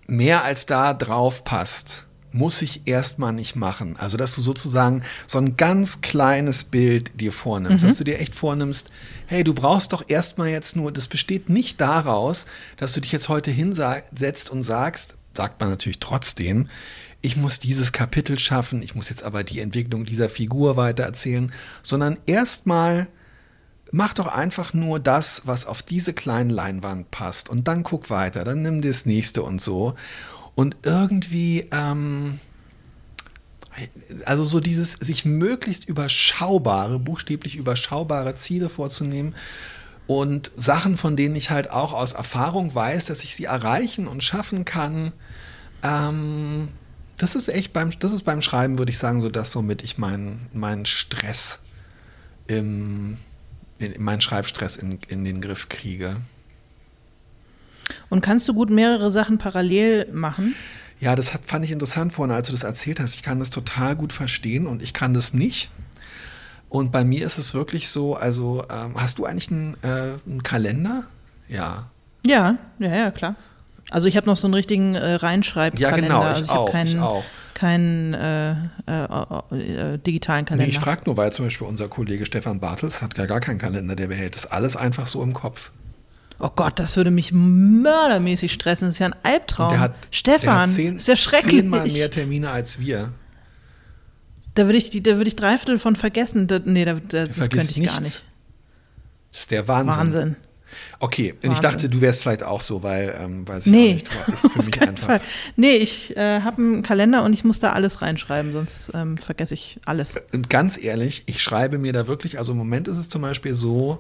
B: mehr als da drauf passt, muss ich erstmal nicht machen. Also, dass du sozusagen so ein ganz kleines Bild dir vornimmst, mhm. dass du dir echt vornimmst, hey, du brauchst doch erstmal jetzt nur, das besteht nicht daraus, dass du dich jetzt heute hinsetzt und sagst, sagt man natürlich trotzdem, ich muss dieses Kapitel schaffen, ich muss jetzt aber die Entwicklung dieser Figur weiter erzählen, sondern erstmal mach doch einfach nur das, was auf diese kleine Leinwand passt und dann guck weiter, dann nimm das nächste und so. Und irgendwie, ähm, also so dieses sich möglichst überschaubare, buchstäblich überschaubare Ziele vorzunehmen und Sachen, von denen ich halt auch aus Erfahrung weiß, dass ich sie erreichen und schaffen kann. Ähm, das ist echt beim, das ist beim Schreiben, würde ich sagen, so das, womit ich meinen mein Stress im, in, meinen Schreibstress in, in den Griff kriege.
A: Und kannst du gut mehrere Sachen parallel machen?
B: Ja, das hat, fand ich interessant vorhin, als du das erzählt hast. Ich kann das total gut verstehen und ich kann das nicht. Und bei mir ist es wirklich so, also ähm, hast du eigentlich einen, äh, einen, Kalender? Ja.
A: Ja, ja, ja, klar. Also ich habe noch so einen richtigen äh, Reinschreibkalender.
B: Ja, genau, ich
A: also ich
B: auch,
A: keinen,
B: ich auch.
A: keinen äh, äh, äh, digitalen Kalender.
B: Nee, ich frage nur, weil zum Beispiel unser Kollege Stefan Bartels hat gar, gar keinen Kalender, der behält das alles einfach so im Kopf.
A: Oh Gott, das würde mich mördermäßig stressen. Das ist ja ein Albtraum.
B: Der hat,
A: Stefan,
B: der hat zehn,
A: ist ja schrecklich.
B: zehnmal mehr Termine als wir.
A: Da würde ich, da würde ich drei Viertel von vergessen. Da, nee, da, da, das könnte ich
B: nichts.
A: gar nicht.
B: Das ist der Wahnsinn.
A: Wahnsinn.
B: Okay, und ich
A: Wahnsinn.
B: dachte, du wärst vielleicht auch so, weil, ähm, weiß ich
A: Nee.
B: nicht, ist für [laughs] mich einfach.
A: Fall. Nee, ich äh, habe einen Kalender und ich muss da alles reinschreiben, sonst ähm, vergesse ich alles.
B: Und ganz ehrlich, ich schreibe mir da wirklich, also im Moment ist es zum Beispiel so,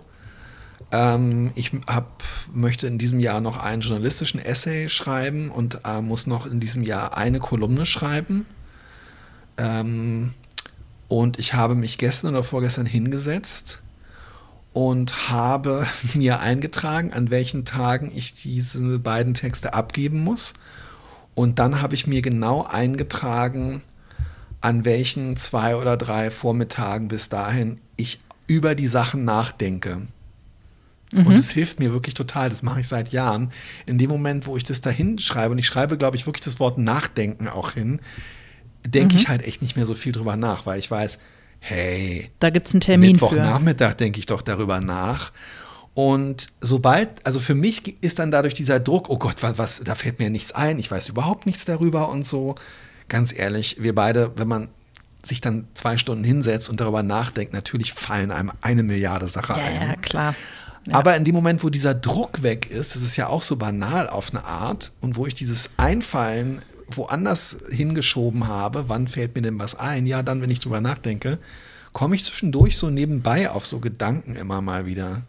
B: ähm, ich hab, möchte in diesem Jahr noch einen journalistischen Essay schreiben und äh, muss noch in diesem Jahr eine Kolumne schreiben. Ähm, und ich habe mich gestern oder vorgestern hingesetzt und habe [laughs] mir eingetragen, an welchen Tagen ich diese beiden Texte abgeben muss. Und dann habe ich mir genau eingetragen, an welchen zwei oder drei Vormittagen bis dahin ich über die Sachen nachdenke. Und es hilft mir wirklich total, das mache ich seit Jahren. In dem Moment, wo ich das da hinschreibe, und ich schreibe, glaube ich, wirklich das Wort Nachdenken auch hin, denke ich halt echt nicht mehr so viel drüber nach, weil ich weiß, hey,
A: Da gibt es einen Termin.
B: Mittwochnachmittag denke ich doch darüber nach. Und sobald, also für mich ist dann dadurch dieser Druck, oh Gott, was, was, da fällt mir nichts ein, ich weiß überhaupt nichts darüber und so. Ganz ehrlich, wir beide, wenn man sich dann zwei Stunden hinsetzt und darüber nachdenkt, natürlich fallen einem eine Milliarde Sachen
A: Ja,
B: ein.
A: ja, klar. Ja.
B: Aber in dem Moment, wo dieser Druck weg ist, das ist ja auch so banal auf eine Art, und wo ich dieses Einfallen woanders hingeschoben habe, wann fällt mir denn was ein? Ja, dann, wenn ich drüber nachdenke, komme ich zwischendurch so nebenbei auf so Gedanken immer mal wieder,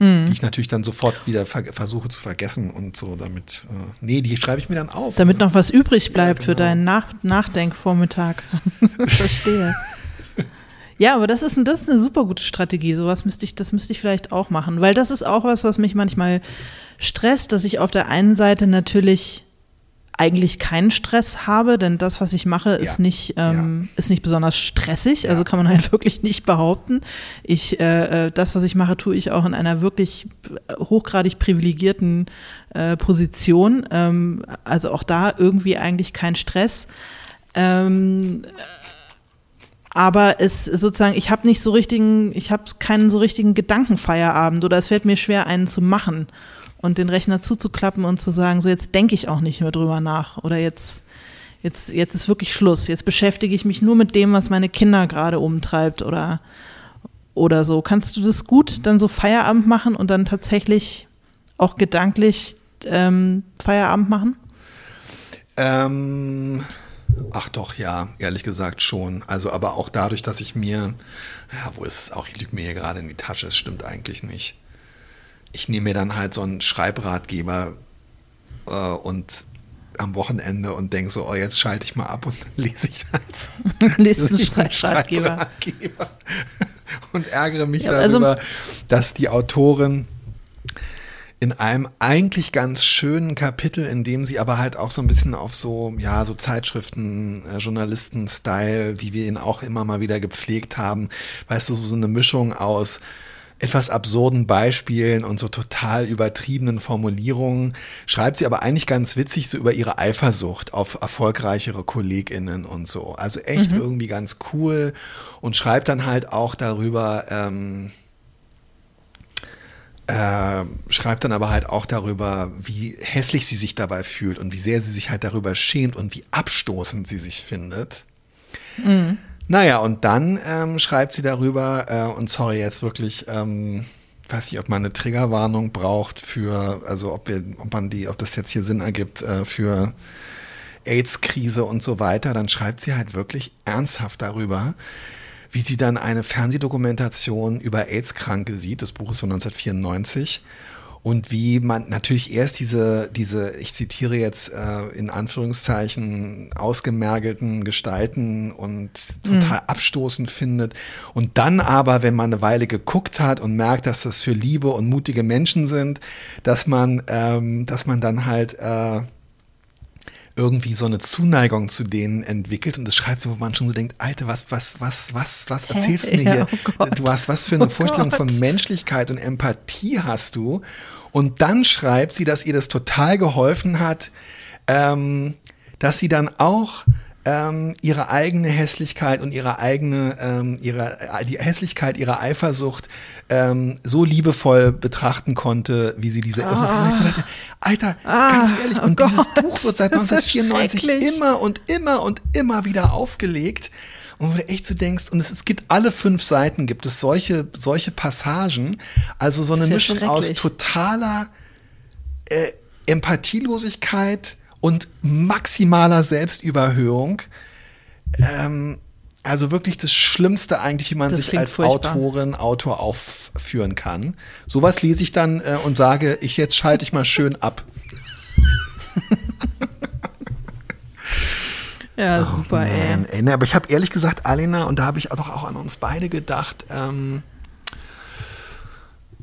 A: Mhm.
B: die ich natürlich dann sofort wieder ver versuche zu vergessen und so damit. Äh, nee, die schreibe ich mir dann auf.
A: Damit noch was übrig bleibt für
B: genau.
A: deinen Nach Nachdenkvormittag. [laughs] Verstehe. Ja, aber das ist, das ist eine super gute Strategie. Sowas müsste ich, das müsste ich vielleicht auch machen. Weil das ist auch was, was mich manchmal stresst, dass ich auf der einen Seite natürlich eigentlich keinen Stress habe, denn das, was ich mache, ist,
B: Ja.
A: nicht, ähm, ist nicht besonders stressig. Also
B: Ja.
A: kann man [laughs] halt wirklich nicht behaupten. Ich, äh, äh, das, was ich mache, tue ich auch in einer wirklich hochgradig privilegierten äh, Position. Ähm, also auch da irgendwie eigentlich kein Stress. Ähm, aber es sozusagen, ich habe nicht so richtigen, ich habe keinen so richtigen Gedankenfeierabend oder es fällt mir schwer, einen zu machen und den Rechner zuzuklappen und zu sagen, so jetzt denke ich auch nicht mehr drüber nach oder jetzt, jetzt, jetzt ist wirklich Schluss. Jetzt beschäftige ich mich nur mit dem, was meine Kinder gerade umtreibt oder, oder so. Kannst du das gut dann so Feierabend machen und dann tatsächlich auch gedanklich ähm, Feierabend machen?
B: Ähm, ach doch, ja, ehrlich gesagt schon. Also, aber auch dadurch, dass ich mir, ja, wo ist es auch, ich lüge mir hier gerade in die Tasche, es stimmt eigentlich nicht. Ich nehme mir dann halt so einen Schreibratgeber äh, und am Wochenende und denke so, oh, jetzt schalte ich mal ab und dann lese ich halt [laughs]
A: Lest einen Schrei-. [laughs]
B: Schreibratgeber [laughs] und ärgere mich
A: Ja, also-
B: darüber, dass die Autorin in einem eigentlich ganz schönen Kapitel, in dem sie aber halt auch so ein bisschen auf so, ja, so Zeitschriften, äh, Journalisten-Style, wie wir ihn auch immer mal wieder gepflegt haben, weißt du, so, so eine Mischung aus etwas absurden Beispielen und so total übertriebenen Formulierungen, schreibt sie aber eigentlich ganz witzig so über ihre Eifersucht auf erfolgreichere KollegInnen und so. Also echt irgendwie ganz cool und schreibt dann halt auch darüber, ähm, äh, schreibt dann aber halt auch darüber, wie hässlich sie sich dabei fühlt und wie sehr sie sich halt darüber schämt und wie abstoßend sie sich findet. Naja, und dann ähm, schreibt sie darüber, äh, und sorry jetzt wirklich, ähm, weiß nicht, ob man eine Triggerwarnung braucht für, also ob wir, ob man die, ob das jetzt hier Sinn ergibt äh, für AIDS-Krise und so weiter, dann schreibt sie halt wirklich ernsthaft darüber, wie sie dann eine Fernsehdokumentation über AIDS-Kranke sieht. Das Buch ist von 1994 und wie man natürlich erst diese, diese ich zitiere jetzt äh, in Anführungszeichen, ausgemergelten Gestalten und total mhm. abstoßend findet. Und dann aber, wenn man eine Weile geguckt hat und merkt, dass das für liebe und mutige Menschen sind, dass man, ähm, dass man dann halt äh, irgendwie so eine Zuneigung zu denen entwickelt und das schreibt sie, wo man schon so denkt, Alter, was, was, was, was, was erzählst du mir hier? oh du hast was für eine oh Vorstellung Gott. von Menschlichkeit und Empathie hast du und dann schreibt sie, dass ihr das total geholfen hat, ähm, dass sie dann auch ähm, ihre eigene Hässlichkeit und ihre eigene, ähm, ihre, die Hässlichkeit ihrer Eifersucht ähm, so liebevoll betrachten konnte, wie sie diese. Ah. So dachte, Alter, ah, ganz ehrlich, oh und Gott, dieses Buch wird seit 1994 immer und immer und immer wieder aufgelegt. Und wo du echt so denkst, und es, es gibt alle fünf Seiten, gibt es solche, solche Passagen, also so eine Mischung aus totaler äh, Empathielosigkeit und maximaler Selbstüberhöhung. Ähm, also wirklich das Schlimmste eigentlich, wie man das sich als furchtbar. Autorin, Autor aufführen kann. Sowas lese ich dann äh, und sage, ich jetzt schalte ich mal schön ab. [laughs]
A: Ja, oh, super, man,
B: ey. ey. aber ich habe ehrlich gesagt, Alena, und da habe ich doch auch an uns beide gedacht, ähm,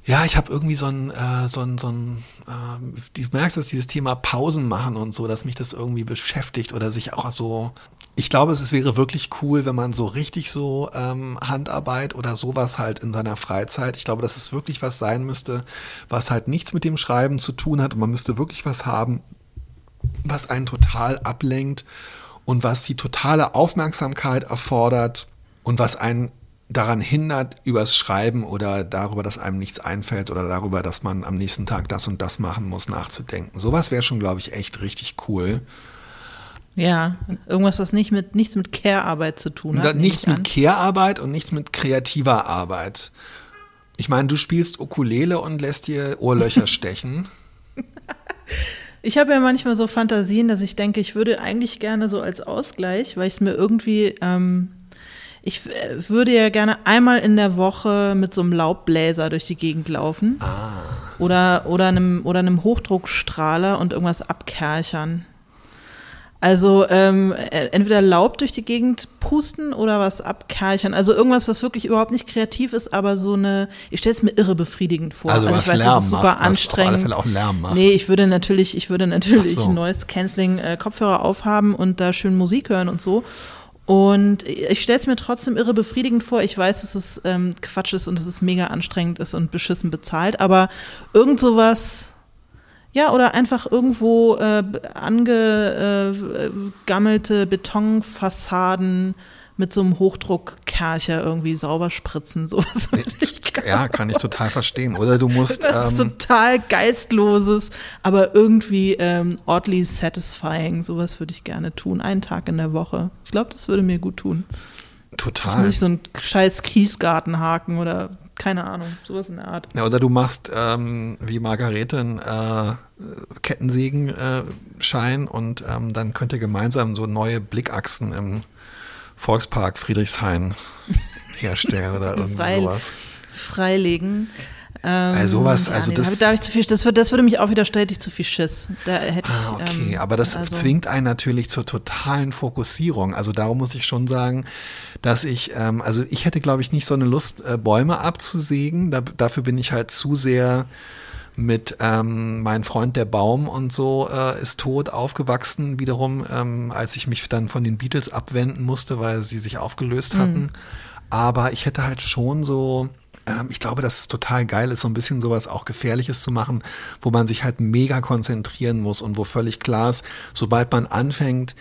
B: ja, ich habe irgendwie so ein, äh, so ein, so ein äh, du merkst, dass dieses Thema Pausen machen und so, dass mich das irgendwie beschäftigt oder sich auch so. Ich glaube, es wäre wirklich cool, wenn man so richtig so ähm, Handarbeit oder sowas halt in seiner Freizeit. Ich glaube, dass es wirklich was sein müsste, was halt nichts mit dem Schreiben zu tun hat und man müsste wirklich was haben, was einen total ablenkt und was die totale Aufmerksamkeit erfordert und was einen daran hindert, übers Schreiben oder darüber, dass einem nichts einfällt oder darüber, dass man am nächsten Tag das und das machen muss, nachzudenken. Sowas wäre schon, glaube ich, echt richtig cool.
A: Ja, irgendwas, was nicht mit, nichts mit Care-Arbeit zu tun hat. Da,
B: nichts mit Care-Arbeit und nichts mit kreativer Arbeit. Ich meine, du spielst Ukulele und lässt dir Ohrlöcher [laughs] stechen.
A: Ich habe ja manchmal so Fantasien, dass ich denke, ich würde eigentlich gerne so als Ausgleich, weil ich es mir irgendwie, ähm, ich äh, würde ja gerne einmal in der Woche mit so einem Laubbläser durch die Gegend laufen. Ah. Oder, oder, einem, oder einem Hochdruckstrahler und irgendwas abkerchern. Also ähm, äh, entweder Laub durch die Gegend pusten oder was abkerchern. Also irgendwas, was wirklich überhaupt nicht kreativ ist, aber so eine, ich stelle es mir irre befriedigend vor.
B: Also,
A: also
B: ich weiß, Lärm das ist super macht, anstrengend. Auf alle Fälle auch
A: Lärm macht. Nee, ich würde natürlich, ich würde natürlich so. neues Canceling äh, Kopfhörer aufhaben und da schön Musik hören und so. Und ich stelle es mir trotzdem irre befriedigend vor. Ich weiß, dass es ähm, Quatsch ist und dass es mega anstrengend ist und beschissen bezahlt, aber irgend sowas ja, oder einfach irgendwo äh, angegammelte Betonfassaden mit so einem Hochdruckkercher irgendwie sauber spritzen. Sowas
B: ja, kann ich total verstehen. Oder du musst.
A: Das ist ähm, total geistloses, aber irgendwie ähm, oddly satisfying. Sowas würde ich gerne tun. Einen Tag in der Woche. Ich glaube, das würde mir gut tun.
B: Total.
A: Nicht so einen scheiß Kiesgarten haken oder keine Ahnung, sowas in der Art.
B: Ja, oder du machst ähm, wie Margarete einen äh, Kettensägenschein äh, und ähm, dann könnt ihr gemeinsam so neue Blickachsen im Volkspark Friedrichshain herstellen oder [laughs] irgendwie Freil sowas.
A: Freilegen.
B: Ähm, also sowas, ja, also nee, das,
A: da ich zu viel, das, würde, das würde mich auch wieder ständig zu viel Schiss. Da hätte
B: ah, okay, ähm, aber das also, zwingt einen natürlich zur totalen Fokussierung. Also darum muss ich schon sagen, dass ich, ähm, also ich hätte, glaube ich, nicht so eine Lust, äh, Bäume abzusägen. Da, dafür bin ich halt zu sehr mit ähm, mein Freund der Baum und so äh, ist tot aufgewachsen wiederum, ähm, als ich mich dann von den Beatles abwenden musste, weil sie sich aufgelöst hatten. Mhm. Aber ich hätte halt schon so ähm, ich glaube, dass es total geil ist, so ein bisschen sowas auch Gefährliches zu machen, wo man sich halt mega konzentrieren muss und wo völlig klar ist, sobald man anfängt,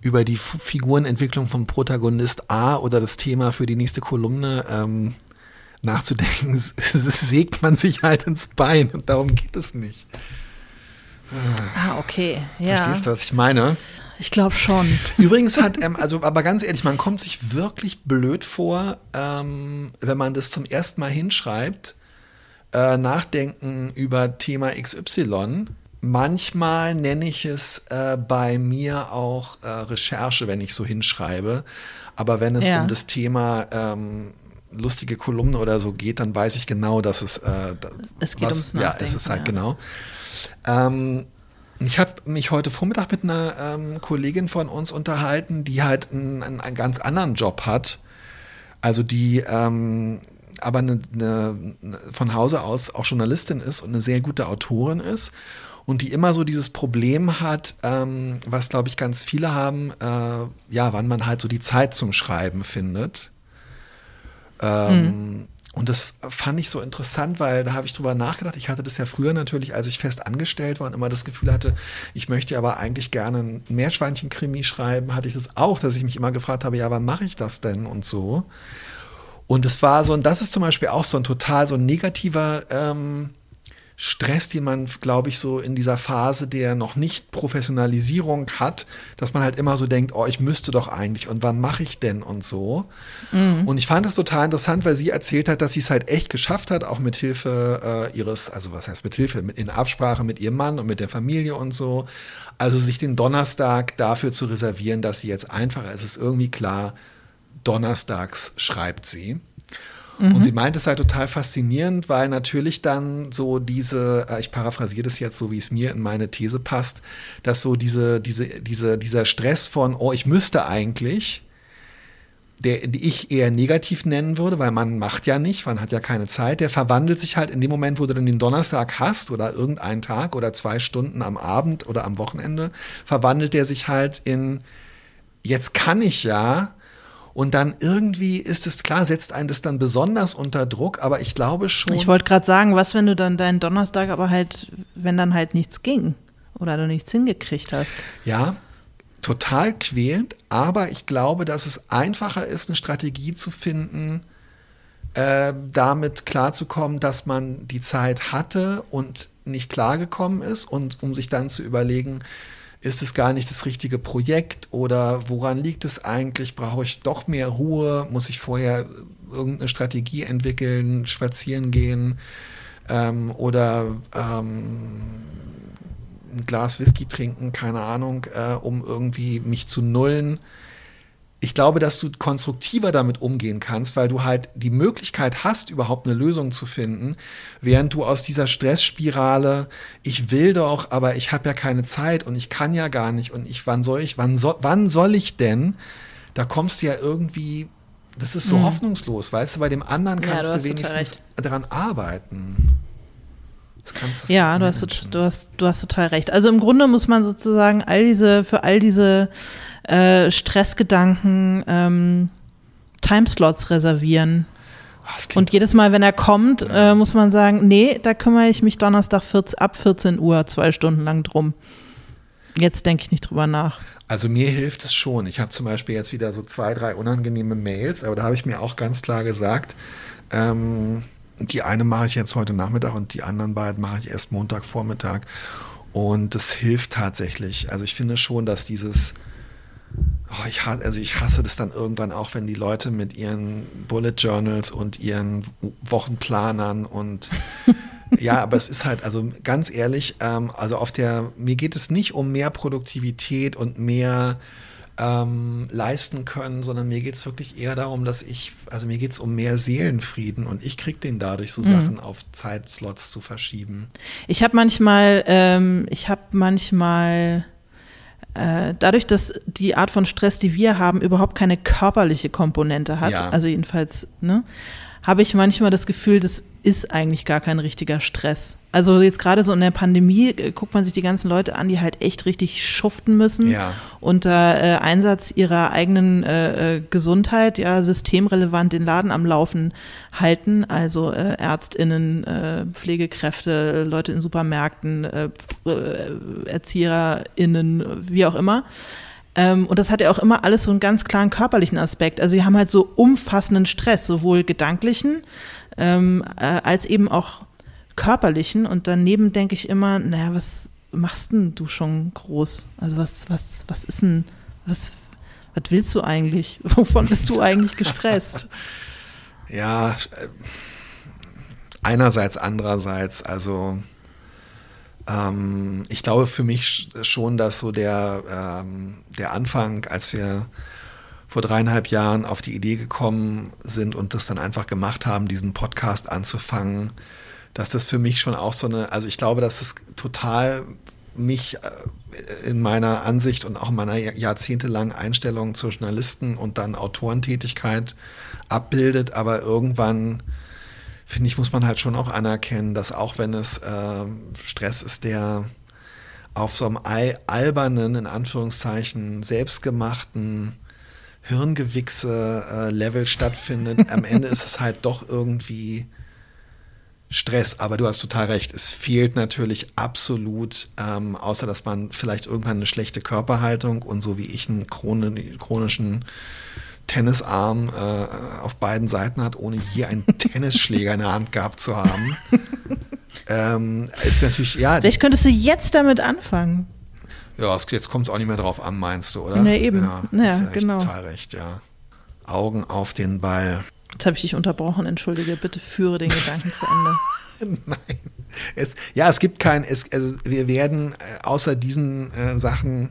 B: über die Figurenentwicklung von Protagonist A oder das Thema für die nächste Kolumne ähm, nachzudenken, [laughs] sägt man sich halt ins Bein und darum geht es nicht.
A: Ah, okay. Ja.
B: Verstehst du, was ich meine?
A: Ich glaube schon.
B: Übrigens hat, ähm, also, aber ganz ehrlich, man kommt sich wirklich blöd vor, ähm, wenn man das zum ersten Mal hinschreibt, äh, nachdenken über Thema XY. Manchmal nenne ich es äh, bei mir auch äh, Recherche, wenn ich so hinschreibe. Aber wenn es ja. um das Thema ähm, lustige Kolumne oder so geht, dann weiß ich genau, dass es, äh,
A: es geht was, ums Nachdenken,
B: ja, es ist halt ja. genau. Ähm, ich habe mich heute Vormittag mit einer ähm, Kollegin von uns unterhalten, die halt einen, einen ganz anderen Job hat. Also die ähm, aber eine, eine, von Hause aus auch Journalistin ist und eine sehr gute Autorin ist und die immer so dieses Problem hat, ähm, was glaube ich ganz viele haben, äh, ja, wann man halt so die Zeit zum Schreiben findet. Ähm, mhm. Und das fand ich so interessant, weil da habe ich drüber nachgedacht. Ich hatte das ja früher natürlich, als ich fest angestellt war und immer das Gefühl hatte, ich möchte aber eigentlich gerne ein Meerschweinchen-Krimi schreiben, hatte ich das auch, dass ich mich immer gefragt habe, ja, wann mache ich das denn und so. Und es war so, und das ist zum Beispiel auch so ein total so ein negativer ähm, Stress, den man, glaube ich, so in dieser Phase der noch nicht Professionalisierung hat, dass man halt immer so denkt, oh, ich müsste doch eigentlich und wann mache ich denn und so. Mhm. Und ich fand das total interessant, weil sie erzählt hat, dass sie es halt echt geschafft hat, auch mit Hilfe äh, ihres, also was heißt mit Hilfe, mit, in Absprache mit ihrem Mann und mit der Familie und so. Also sich den Donnerstag dafür zu reservieren, dass sie jetzt einfacher, es ist irgendwie klar, donnerstags schreibt sie. Mhm. Und sie meint es halt total faszinierend, weil natürlich dann so diese, äh, ich paraphrasiere das jetzt so, wie es mir in meine These passt, dass so diese, diese, diese, dieser Stress von, oh, ich müsste eigentlich, der die ich eher negativ nennen würde, weil man macht ja nicht, man hat ja keine Zeit, der verwandelt sich halt in dem Moment, wo du dann den Donnerstag hast oder irgendeinen Tag oder zwei Stunden am Abend oder am Wochenende, verwandelt der sich halt in, jetzt kann ich ja, und dann irgendwie ist es klar, setzt einen das dann besonders unter Druck, aber ich glaube schon.
A: Ich wollte gerade sagen, was, wenn du dann deinen Donnerstag aber halt, wenn dann halt nichts ging oder du nichts hingekriegt hast?
B: Ja, total quälend, aber ich glaube, dass es einfacher ist, eine Strategie zu finden, äh, damit klarzukommen, dass man die Zeit hatte und nicht klargekommen ist und um sich dann zu überlegen, ist es gar nicht das richtige Projekt oder woran liegt es eigentlich? Brauche ich doch mehr Ruhe? Muss ich vorher irgendeine Strategie entwickeln, spazieren gehen ähm, oder ähm, ein Glas Whisky trinken, keine Ahnung, äh, um irgendwie mich zu nullen? Ich glaube, dass du konstruktiver damit umgehen kannst, weil du halt die Möglichkeit hast, überhaupt eine Lösung zu finden, während du aus dieser Stressspirale, ich will doch, aber ich habe ja keine Zeit und ich kann ja gar nicht und ich, wann soll ich, wann, so, wann soll ich denn? Da kommst du ja irgendwie, das ist so mhm. hoffnungslos, weißt du, bei dem anderen kannst ja, du, du wenigstens daran arbeiten.
A: ja, du hast, du, hast, du hast total recht. Also im Grunde muss man sozusagen all diese, für all diese äh, Stressgedanken ähm, Timeslots reservieren. Und jedes Mal, wenn er kommt, äh, muss man sagen, nee, da kümmere ich mich Donnerstag 14, ab 14 Uhr zwei Stunden lang drum. Jetzt denke ich nicht drüber nach.
B: Also mir hilft es schon. Ich habe zum Beispiel jetzt wieder so zwei, drei unangenehme Mails, aber da habe ich mir auch ganz klar gesagt, ähm, die eine mache ich jetzt heute Nachmittag und die anderen beiden mache ich erst Montagvormittag. Und das hilft tatsächlich. Also ich finde schon, dass dieses Oh, ich, hasse, also ich hasse das dann irgendwann auch, wenn die Leute mit ihren Bullet Journals und ihren Wochenplanern und [laughs] ja, aber es ist halt, also ganz ehrlich, ähm, also auf der, mir geht es nicht um mehr Produktivität und mehr ähm, leisten können, sondern mir geht es wirklich eher darum, dass ich, also mir geht es um mehr Seelenfrieden und ich kriege den dadurch, so mhm. Sachen auf Zeitslots zu verschieben.
A: Ich habe manchmal, ähm, ich habe manchmal dadurch, dass die Art von Stress, die wir haben, überhaupt keine körperliche Komponente hat, ja. also jedenfalls, ne, habe ich manchmal das Gefühl, das ist eigentlich gar kein richtiger Stress. Also jetzt gerade so in der Pandemie äh, guckt man sich die ganzen Leute an, die halt echt richtig schuften müssen ja. unter äh, Einsatz ihrer eigenen äh, äh, Gesundheit, ja, systemrelevant den Laden am Laufen halten. Also äh, ÄrztInnen, äh, Pflegekräfte, Leute in Supermärkten, ErzieherInnen, wie auch immer. Ähm, und das hat ja auch immer alles so einen ganz klaren körperlichen Aspekt. Also sie haben halt so umfassenden Stress, sowohl gedanklichen ähm, äh, als eben auch körperlichen. Und daneben denke ich immer, naja, was machst denn du schon groß? Also was, was, was ist denn, was, was willst du eigentlich? [laughs] Wovon bist du eigentlich gestresst?
B: ja, äh, einerseits, andererseits, also ähm, ich glaube für mich schon, dass so der, ähm, der Anfang, als wir vor dreieinhalb Jahren auf die Idee gekommen sind und das dann einfach gemacht haben, diesen Podcast anzufangen, dass das für mich schon auch so eine, also ich glaube, dass es total mich äh, in meiner Ansicht und auch in meiner jahrzehntelangen Einstellung zur Journalisten und dann Autorentätigkeit abbildet, aber irgendwann finde ich, muss man halt schon auch anerkennen, dass auch wenn es äh, Stress ist, der auf so einem albernen, in Anführungszeichen, selbstgemachten Hirngewichse-Level stattfindet, am Ende [laughs] ist es halt doch irgendwie Stress. Aber du hast total recht, es fehlt natürlich absolut, ähm, außer dass man vielleicht irgendwann eine schlechte Körperhaltung und so wie ich einen chronischen Tennisarm äh, auf beiden Seiten hat, ohne je einen [laughs] Tennisschläger in der Hand gehabt zu haben. ähm, ist natürlich, ja.
A: Vielleicht könntest du jetzt damit anfangen.
B: Ja, jetzt kommt es auch nicht mehr drauf an, meinst du, oder?
A: Ja, eben.
B: Ja,
A: ja, ja genau.
B: Total recht, ja. Augen auf den Ball.
A: Jetzt habe ich dich unterbrochen, entschuldige. Bitte führe den Gedanken zu Ende. [laughs]
B: Nein. Es, ja, es gibt kein, es, also wir werden äh, außer diesen äh, Sachen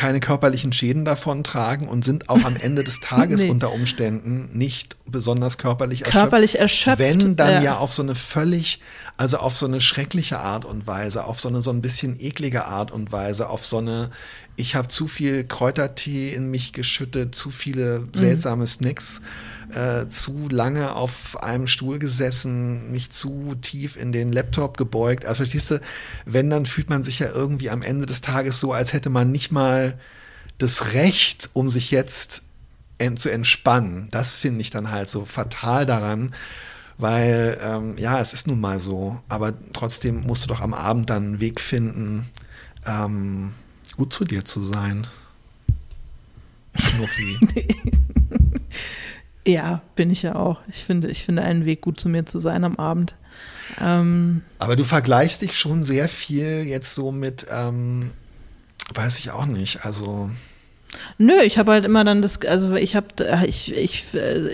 B: keine körperlichen Schäden davon tragen und sind auch am Ende des Tages [laughs] nee. unter Umständen nicht besonders körperlich
A: erschöpft. Körperlich erschöpft.
B: Wenn dann ja. ja. auf so eine völlig, also auf so eine schreckliche Art und Weise, auf so eine so ein bisschen eklige Art und Weise, auf so eine, ich habe zu viel Kräutertee in mich geschüttet, zu viele mhm. seltsame mhm. Snacks äh, zu lange auf einem Stuhl gesessen, mich zu tief in den Laptop gebeugt. Also verstehst du, wenn, dann fühlt man sich ja irgendwie am Ende des Tages so, als hätte man nicht mal das Recht, um sich jetzt zu entspannen. Das finde ich dann halt so fatal daran, weil ähm, ja, es ist nun mal so, aber trotzdem musst du doch am Abend dann einen Weg finden, ähm, gut zu dir zu sein. Schnuffi. [laughs]
A: Ja, bin ich ja auch. Ich finde, ich finde einen Weg, gut zu mir zu sein am Abend. Ähm,
B: Aber du vergleichst dich schon sehr viel jetzt so mit, ähm, weiß ich auch nicht, also
A: Nö, ich habe halt immer dann das, also ich habe, ich, ich,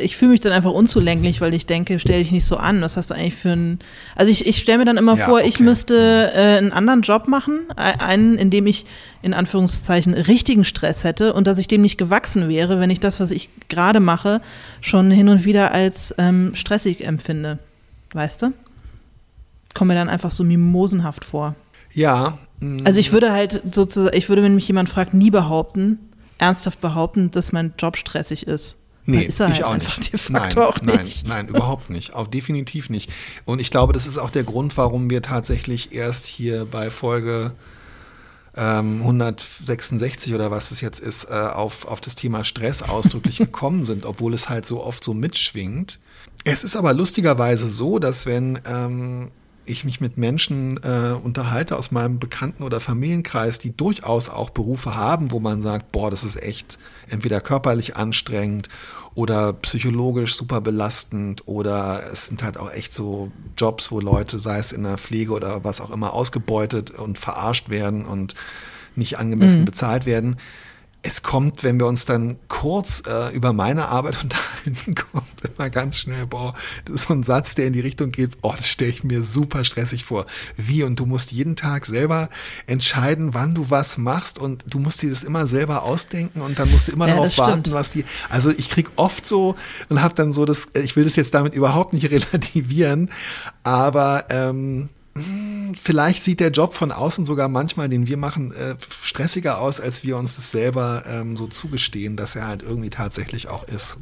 A: ich fühle mich dann einfach unzulänglich, weil ich denke, stell dich nicht so an. Was hast du eigentlich für ein, also ich, ich stelle mir dann immer ja, vor, okay. ich müsste äh, einen anderen Job machen, einen, in dem ich in Anführungszeichen richtigen Stress hätte und dass ich dem nicht gewachsen wäre, wenn ich das, was ich gerade mache, schon hin und wieder als ähm, stressig empfinde. Weißt du? Komme mir dann einfach so mimosenhaft vor.
B: Ja.
A: Also ich würde halt sozusagen, ich würde, wenn mich jemand fragt, nie behaupten, ernsthaft behaupten, dass mein Job stressig ist.
B: Nee, ist er ich halt auch nicht. Nein, auch nicht. Nein, nein, überhaupt nicht. Auch definitiv nicht. Und ich glaube, das ist auch der Grund, warum wir tatsächlich erst hier bei Folge ähm, 166 oder was es jetzt ist, äh, auf, auf das Thema Stress ausdrücklich [laughs] gekommen sind, obwohl es halt so oft so mitschwingt. Es ist aber lustigerweise so, dass wenn ähm, ich mich mit Menschen äh, unterhalte aus meinem Bekannten- oder Familienkreis, die durchaus auch Berufe haben, wo man sagt, boah, das ist echt entweder körperlich anstrengend oder psychologisch super belastend oder es sind halt auch echt so Jobs, wo Leute, sei es in der Pflege oder was auch immer, ausgebeutet und verarscht werden und nicht angemessen mhm. bezahlt werden es kommt, wenn wir uns dann kurz äh, über meine Arbeit [laughs] unterhalten, kommt immer ganz schnell, boah, das ist so ein Satz, der in die Richtung geht, boah, das stelle ich mir super stressig vor. Wie? Und du musst jeden Tag selber entscheiden, wann du was machst und du musst dir das immer selber ausdenken und dann musst du immer ja, darauf warten, was die. Also ich krieg oft so und habe dann so das, ich will das jetzt damit überhaupt nicht [laughs] relativieren, aber ähm, vielleicht sieht der Job von außen sogar manchmal, den wir machen, äh, stressiger aus, als wir uns das selber ähm, so zugestehen, dass er halt irgendwie tatsächlich auch ist.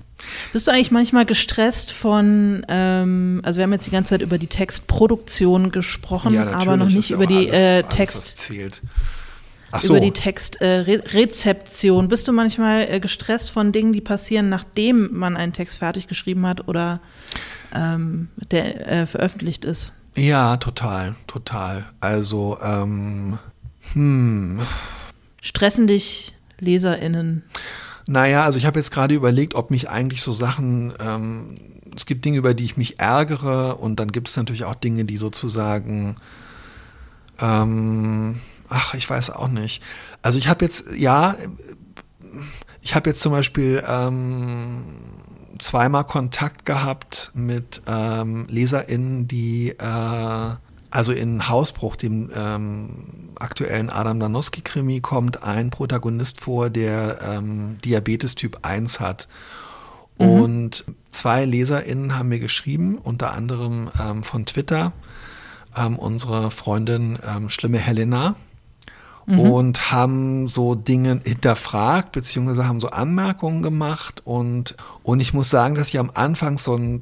A: Bist du eigentlich manchmal gestresst von, ähm, also wir haben jetzt die ganze Zeit über die Textproduktion gesprochen, ja, aber noch nicht über die alles, äh, Text.
B: Alles, so.
A: Über die Textrezeption. Äh, Bist du manchmal äh, gestresst von Dingen, die passieren, nachdem man einen Text fertig geschrieben hat oder ähm, der äh, veröffentlicht ist?
B: Ja, total, total. Also, ähm, hm.
A: Stressen dich LeserInnen?
B: Naja, also ich habe jetzt gerade überlegt, ob mich eigentlich so Sachen, ähm, es gibt Dinge, über die ich mich ärgere und dann gibt es natürlich auch Dinge, die sozusagen, ähm, ach, ich weiß auch nicht. Also ich habe jetzt, ja, ich habe jetzt zum Beispiel ähm, zweimal Kontakt gehabt mit ähm, LeserInnen, die äh, also in Hausbruch, dem ähm, aktuellen Adam Danowski-Krimi, kommt ein Protagonist vor, der ähm, Diabetes Typ 1 hat. Mhm. Und zwei LeserInnen haben mir geschrieben, unter anderem ähm, von Twitter, ähm, unsere Freundin ähm, Schlimme Helena, mhm. und haben so Dinge hinterfragt, beziehungsweise haben so Anmerkungen gemacht. Und, und ich muss sagen, dass ich am Anfang so ein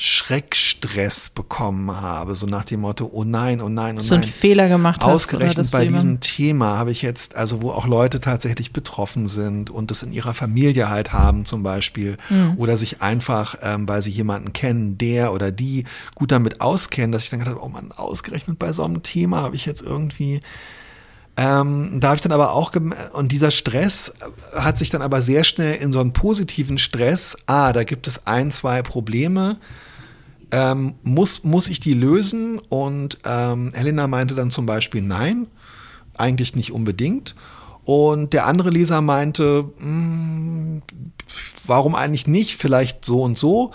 B: Schreckstress bekommen habe, so nach dem Motto, oh nein, oh nein, oh nein.
A: So einen Fehler gemacht
B: hast. Ausgerechnet bei diesem Thema habe ich jetzt, also wo auch Leute tatsächlich betroffen sind und das in ihrer Familie halt haben zum Beispiel mhm. oder sich einfach, ähm, weil sie jemanden kennen, der oder die gut damit auskennen, dass ich dann gedacht habe, oh man, ausgerechnet bei so einem Thema habe ich jetzt irgendwie ähm, da habe ich dann aber auch, und dieser Stress hat sich dann aber sehr schnell in so einen positiven Stress, ah, da gibt es ein, zwei Probleme, ähm, muss, muss ich die lösen? Und ähm, Helena meinte dann zum Beispiel nein, eigentlich nicht unbedingt. Und der andere Leser meinte, mh, hm, warum eigentlich nicht? Vielleicht so und so.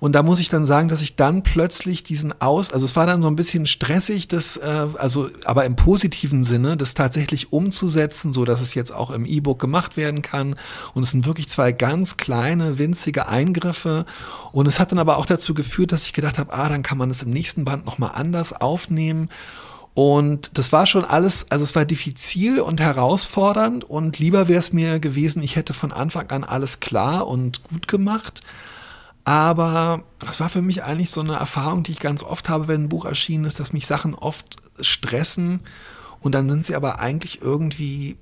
B: Und da muss ich dann sagen, dass ich dann plötzlich diesen Aus, also es war dann so ein bisschen stressig, das, äh, also aber im positiven Sinne, das tatsächlich umzusetzen, so dass es jetzt auch im E-Book gemacht werden kann. Und es sind wirklich zwei ganz kleine, winzige Eingriffe. Und es hat dann aber auch dazu geführt, dass ich gedacht habe, ah, dann kann man es im nächsten Band nochmal anders aufnehmen. Und das war schon alles, also es war diffizil und herausfordernd und lieber wäre es mir gewesen, ich hätte von Anfang an alles klar und gut gemacht. Aber das war für mich eigentlich so eine Erfahrung, die ich ganz oft habe, wenn ein Buch erschienen ist, dass mich Sachen oft stressen und dann sind sie aber eigentlich irgendwie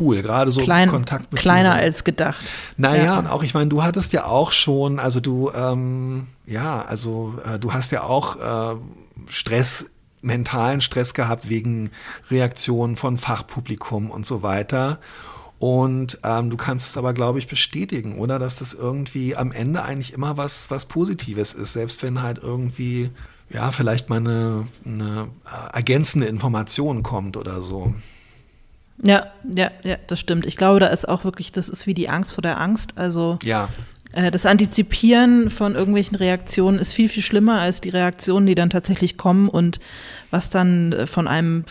B: cool, gerade so
A: Klein, Kontakt mit Kleiner Lesern. als gedacht.
B: Naja, ja. und auch, ich meine, du hattest ja auch schon, also du, ähm, ja, also äh, du hast ja auch äh, Stress, mentalen Stress gehabt wegen Reaktionen von Fachpublikum und so weiter. Und ähm, du kannst es aber, glaube ich, bestätigen, oder? Dass das irgendwie am Ende eigentlich immer was, was Positives ist, selbst wenn halt irgendwie, ja, vielleicht mal eine, eine äh, ergänzende Information kommt oder so.
A: Ja, ja, ja, das stimmt. Ich glaube, da ist auch wirklich, das ist wie die Angst vor der Angst. Also
B: ja.
A: Äh, das Antizipieren von irgendwelchen Reaktionen ist viel, viel schlimmer als die Reaktionen, die dann tatsächlich kommen und was dann äh, von einem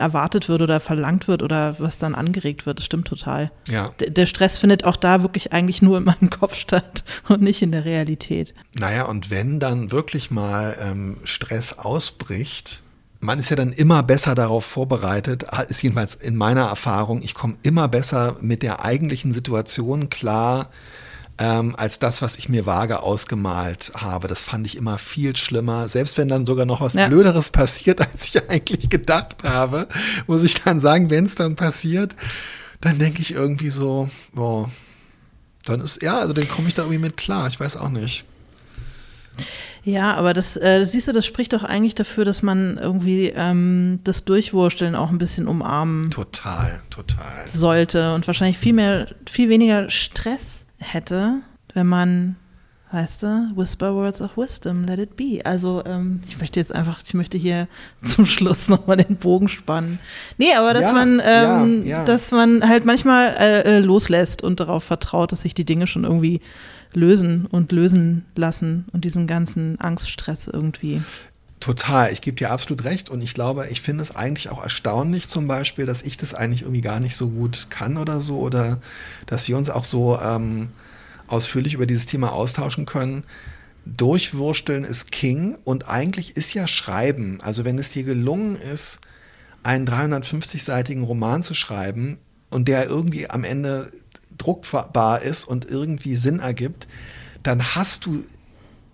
A: erwartet wird oder verlangt wird oder was dann angeregt wird. Das stimmt total.
B: Ja.
A: Der Stress findet auch da wirklich eigentlich nur in meinem [laughs] Kopf statt und nicht in der Realität.
B: Naja, und wenn dann wirklich mal ähm, Stress ausbricht, man ist ja dann immer besser darauf vorbereitet, ist jedenfalls in meiner Erfahrung, ich komme immer besser mit der eigentlichen Situation klar, ähm, als das, was ich mir vage ausgemalt habe. Das fand ich immer viel schlimmer. Selbst wenn dann sogar noch was ja. Blöderes passiert, [laughs] als ich eigentlich gedacht habe, muss ich dann sagen, wenn es dann passiert, dann denke ich irgendwie so, oh, dann ist, ja, also dann komme ich da irgendwie mit klar. Ich weiß auch nicht.
A: Ja, aber das, äh, siehst du, das spricht doch eigentlich dafür, dass man irgendwie ähm, das Durchwursteln auch ein bisschen umarmen.
B: Total, total.
A: Sollte und wahrscheinlich viel mehr, viel weniger Stress hätte, wenn man, weißt du, Whisper Words of Wisdom, let it be. Also ähm, ich möchte jetzt einfach, ich möchte hier [laughs] zum Schluss nochmal den Bogen spannen. Nee, aber dass ja, man, ähm, ja, ja. dass man halt manchmal äh, äh, loslässt und darauf vertraut, dass sich die Dinge schon irgendwie lösen und lösen lassen und diesen ganzen Angststress irgendwie.
B: Total, ich gebe dir absolut recht und ich glaube, ich finde es eigentlich auch erstaunlich zum Beispiel, dass ich das eigentlich irgendwie gar nicht so gut kann oder so oder dass wir uns auch so ähm, ausführlich über dieses Thema austauschen können. Durchwursteln ist King und eigentlich ist ja Schreiben, also wenn es dir gelungen ist, einen 350-seitigen Roman zu schreiben und der irgendwie am Ende druckbar ist und irgendwie Sinn ergibt, dann hast du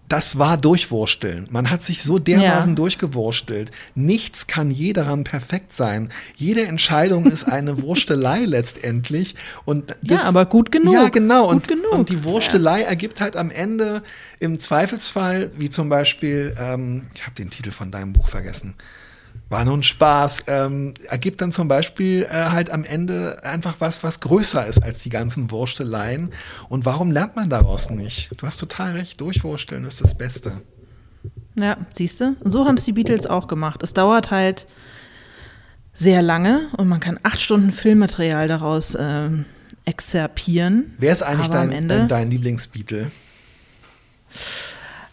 B: das war Durchwursteln. Man hat sich so dermaßen ja. durchgewurstelt. Nichts kann je daran perfekt sein. Jede Entscheidung ist eine [laughs] Wurstelei letztendlich. Und
A: das, ja, aber gut genug.
B: Ja, genau. Und, genug. und die Wurstelei ja. ergibt halt am Ende im Zweifelsfall, wie zum Beispiel, ähm, ich habe den Titel von deinem Buch vergessen, war nur ein Spaß, ähm, ergibt dann zum Beispiel äh, halt am Ende einfach was, was größer ist als die ganzen Wursteleien. Und warum lernt man daraus nicht? Du hast total recht, durchwursteln ist das Beste.
A: Ja, siehst du? Und so haben es die Beatles auch gemacht. Es dauert halt sehr lange und man kann acht Stunden Filmmaterial daraus äh, exzerpieren.
B: Wer ist eigentlich dein, dein, dein Lieblingsbeatle?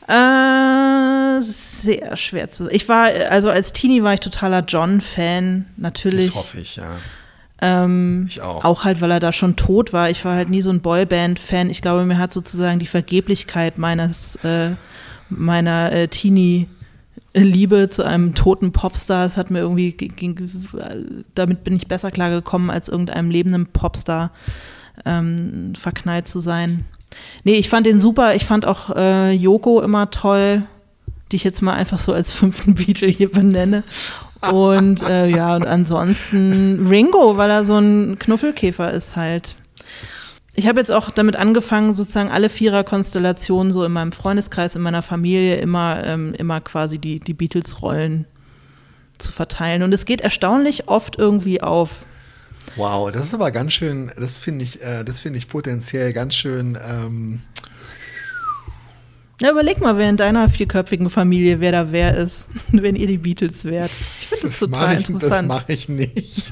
A: Äh, sehr schwer zu. Ich war, also als Teenie war ich totaler John-Fan, natürlich.
B: Das hoffe ich, ja.
A: Ähm,
B: Ich auch.
A: Auch halt, weil er da schon tot war. Ich war halt nie so ein Boyband-Fan. Ich glaube, mir hat sozusagen die Vergeblichkeit meines, äh, meiner äh, Teenie-Liebe zu einem toten Popstar, es hat mir irgendwie, ging, damit bin ich besser klargekommen, als irgendeinem lebenden Popstar ähm, verknallt zu sein. Nee, ich fand den super. Ich fand auch äh, Yoko immer toll, die ich jetzt mal einfach so als [laughs] fünften Beatle hier benenne. Und äh, ja, und ansonsten Ringo, weil er so ein Knuffelkäfer ist halt. Ich habe jetzt auch damit angefangen, sozusagen alle Vierer-Konstellationen so in meinem Freundeskreis, in meiner Familie immer, ähm, immer quasi die, die Beatles-Rollen zu verteilen. Und es geht erstaunlich oft irgendwie auf.
B: Wow, das ist aber ganz schön, das finde ich, äh, das finde ich potenziell ganz schön. Ähm,
A: Na, überleg mal, wer in deiner vierköpfigen Familie, wer da wer ist, [laughs] wenn ihr die Beatles wärt. Ich finde das,
B: das
A: total
B: ich, das
A: interessant.
B: mache ich nicht. [laughs]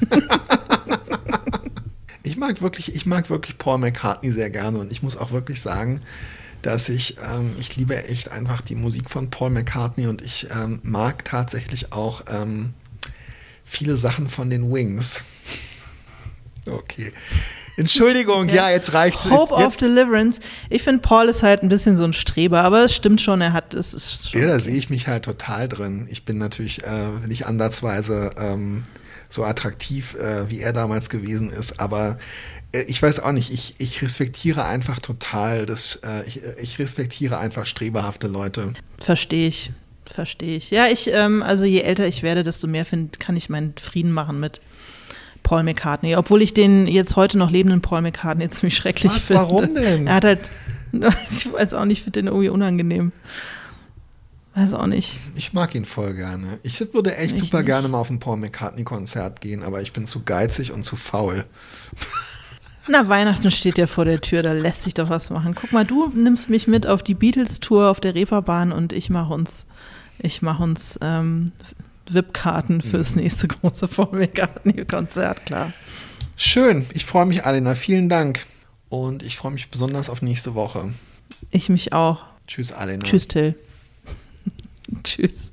B: ich mag wirklich, ich mag wirklich Paul McCartney sehr gerne und ich muss auch wirklich sagen, dass ich, ähm, ich liebe echt einfach die Musik von Paul McCartney und ich ähm, mag tatsächlich auch ähm, viele Sachen von den Wings. Okay. Entschuldigung, ja, jetzt reicht's.
A: Hope
B: jetzt,
A: of Deliverance. Ich finde, Paul ist halt ein bisschen so ein Streber, aber es stimmt schon, er hat, es ist schon.
B: Ja, da
A: okay.
B: sehe ich mich halt total drin. Ich bin natürlich äh, nicht ansatzweise ähm, so attraktiv, äh, wie er damals gewesen ist, aber äh, ich weiß auch nicht, ich, ich respektiere einfach total das, äh, ich, ich respektiere einfach strebehafte Leute.
A: Verstehe ich. Verstehe ich. Ja, ich, ähm, also je älter ich werde, desto mehr find, kann ich meinen Frieden machen mit Paul McCartney. Obwohl ich den jetzt heute noch lebenden Paul McCartney [laughs] ziemlich schrecklich
B: Was?
A: finde.
B: Warum denn?
A: Er hat halt, [laughs] ich weiß auch nicht, ich finde den irgendwie unangenehm. Weiß auch nicht.
B: Ich mag ihn voll gerne. Ich würde echt
A: Ich
B: super
A: nicht.
B: gerne mal auf ein Paul McCartney-Konzert gehen, aber ich bin zu geizig und zu faul.
A: Na, Weihnachten steht ja vor der Tür, da lässt sich doch was machen. Guck mal, du nimmst mich mit auf die Beatles-Tour auf der Reeperbahn und ich mache uns, ich mache uns ähm, VIP-Karten
B: mhm.
A: fürs nächste große Vollmilgarten-Konzert, klar.
B: Schön, ich freue mich, Alina. Vielen Dank. Und ich freue mich besonders auf nächste Woche.
A: Ich mich auch.
B: Tschüss, Alina.
A: Tschüss, Till. [laughs] Tschüss.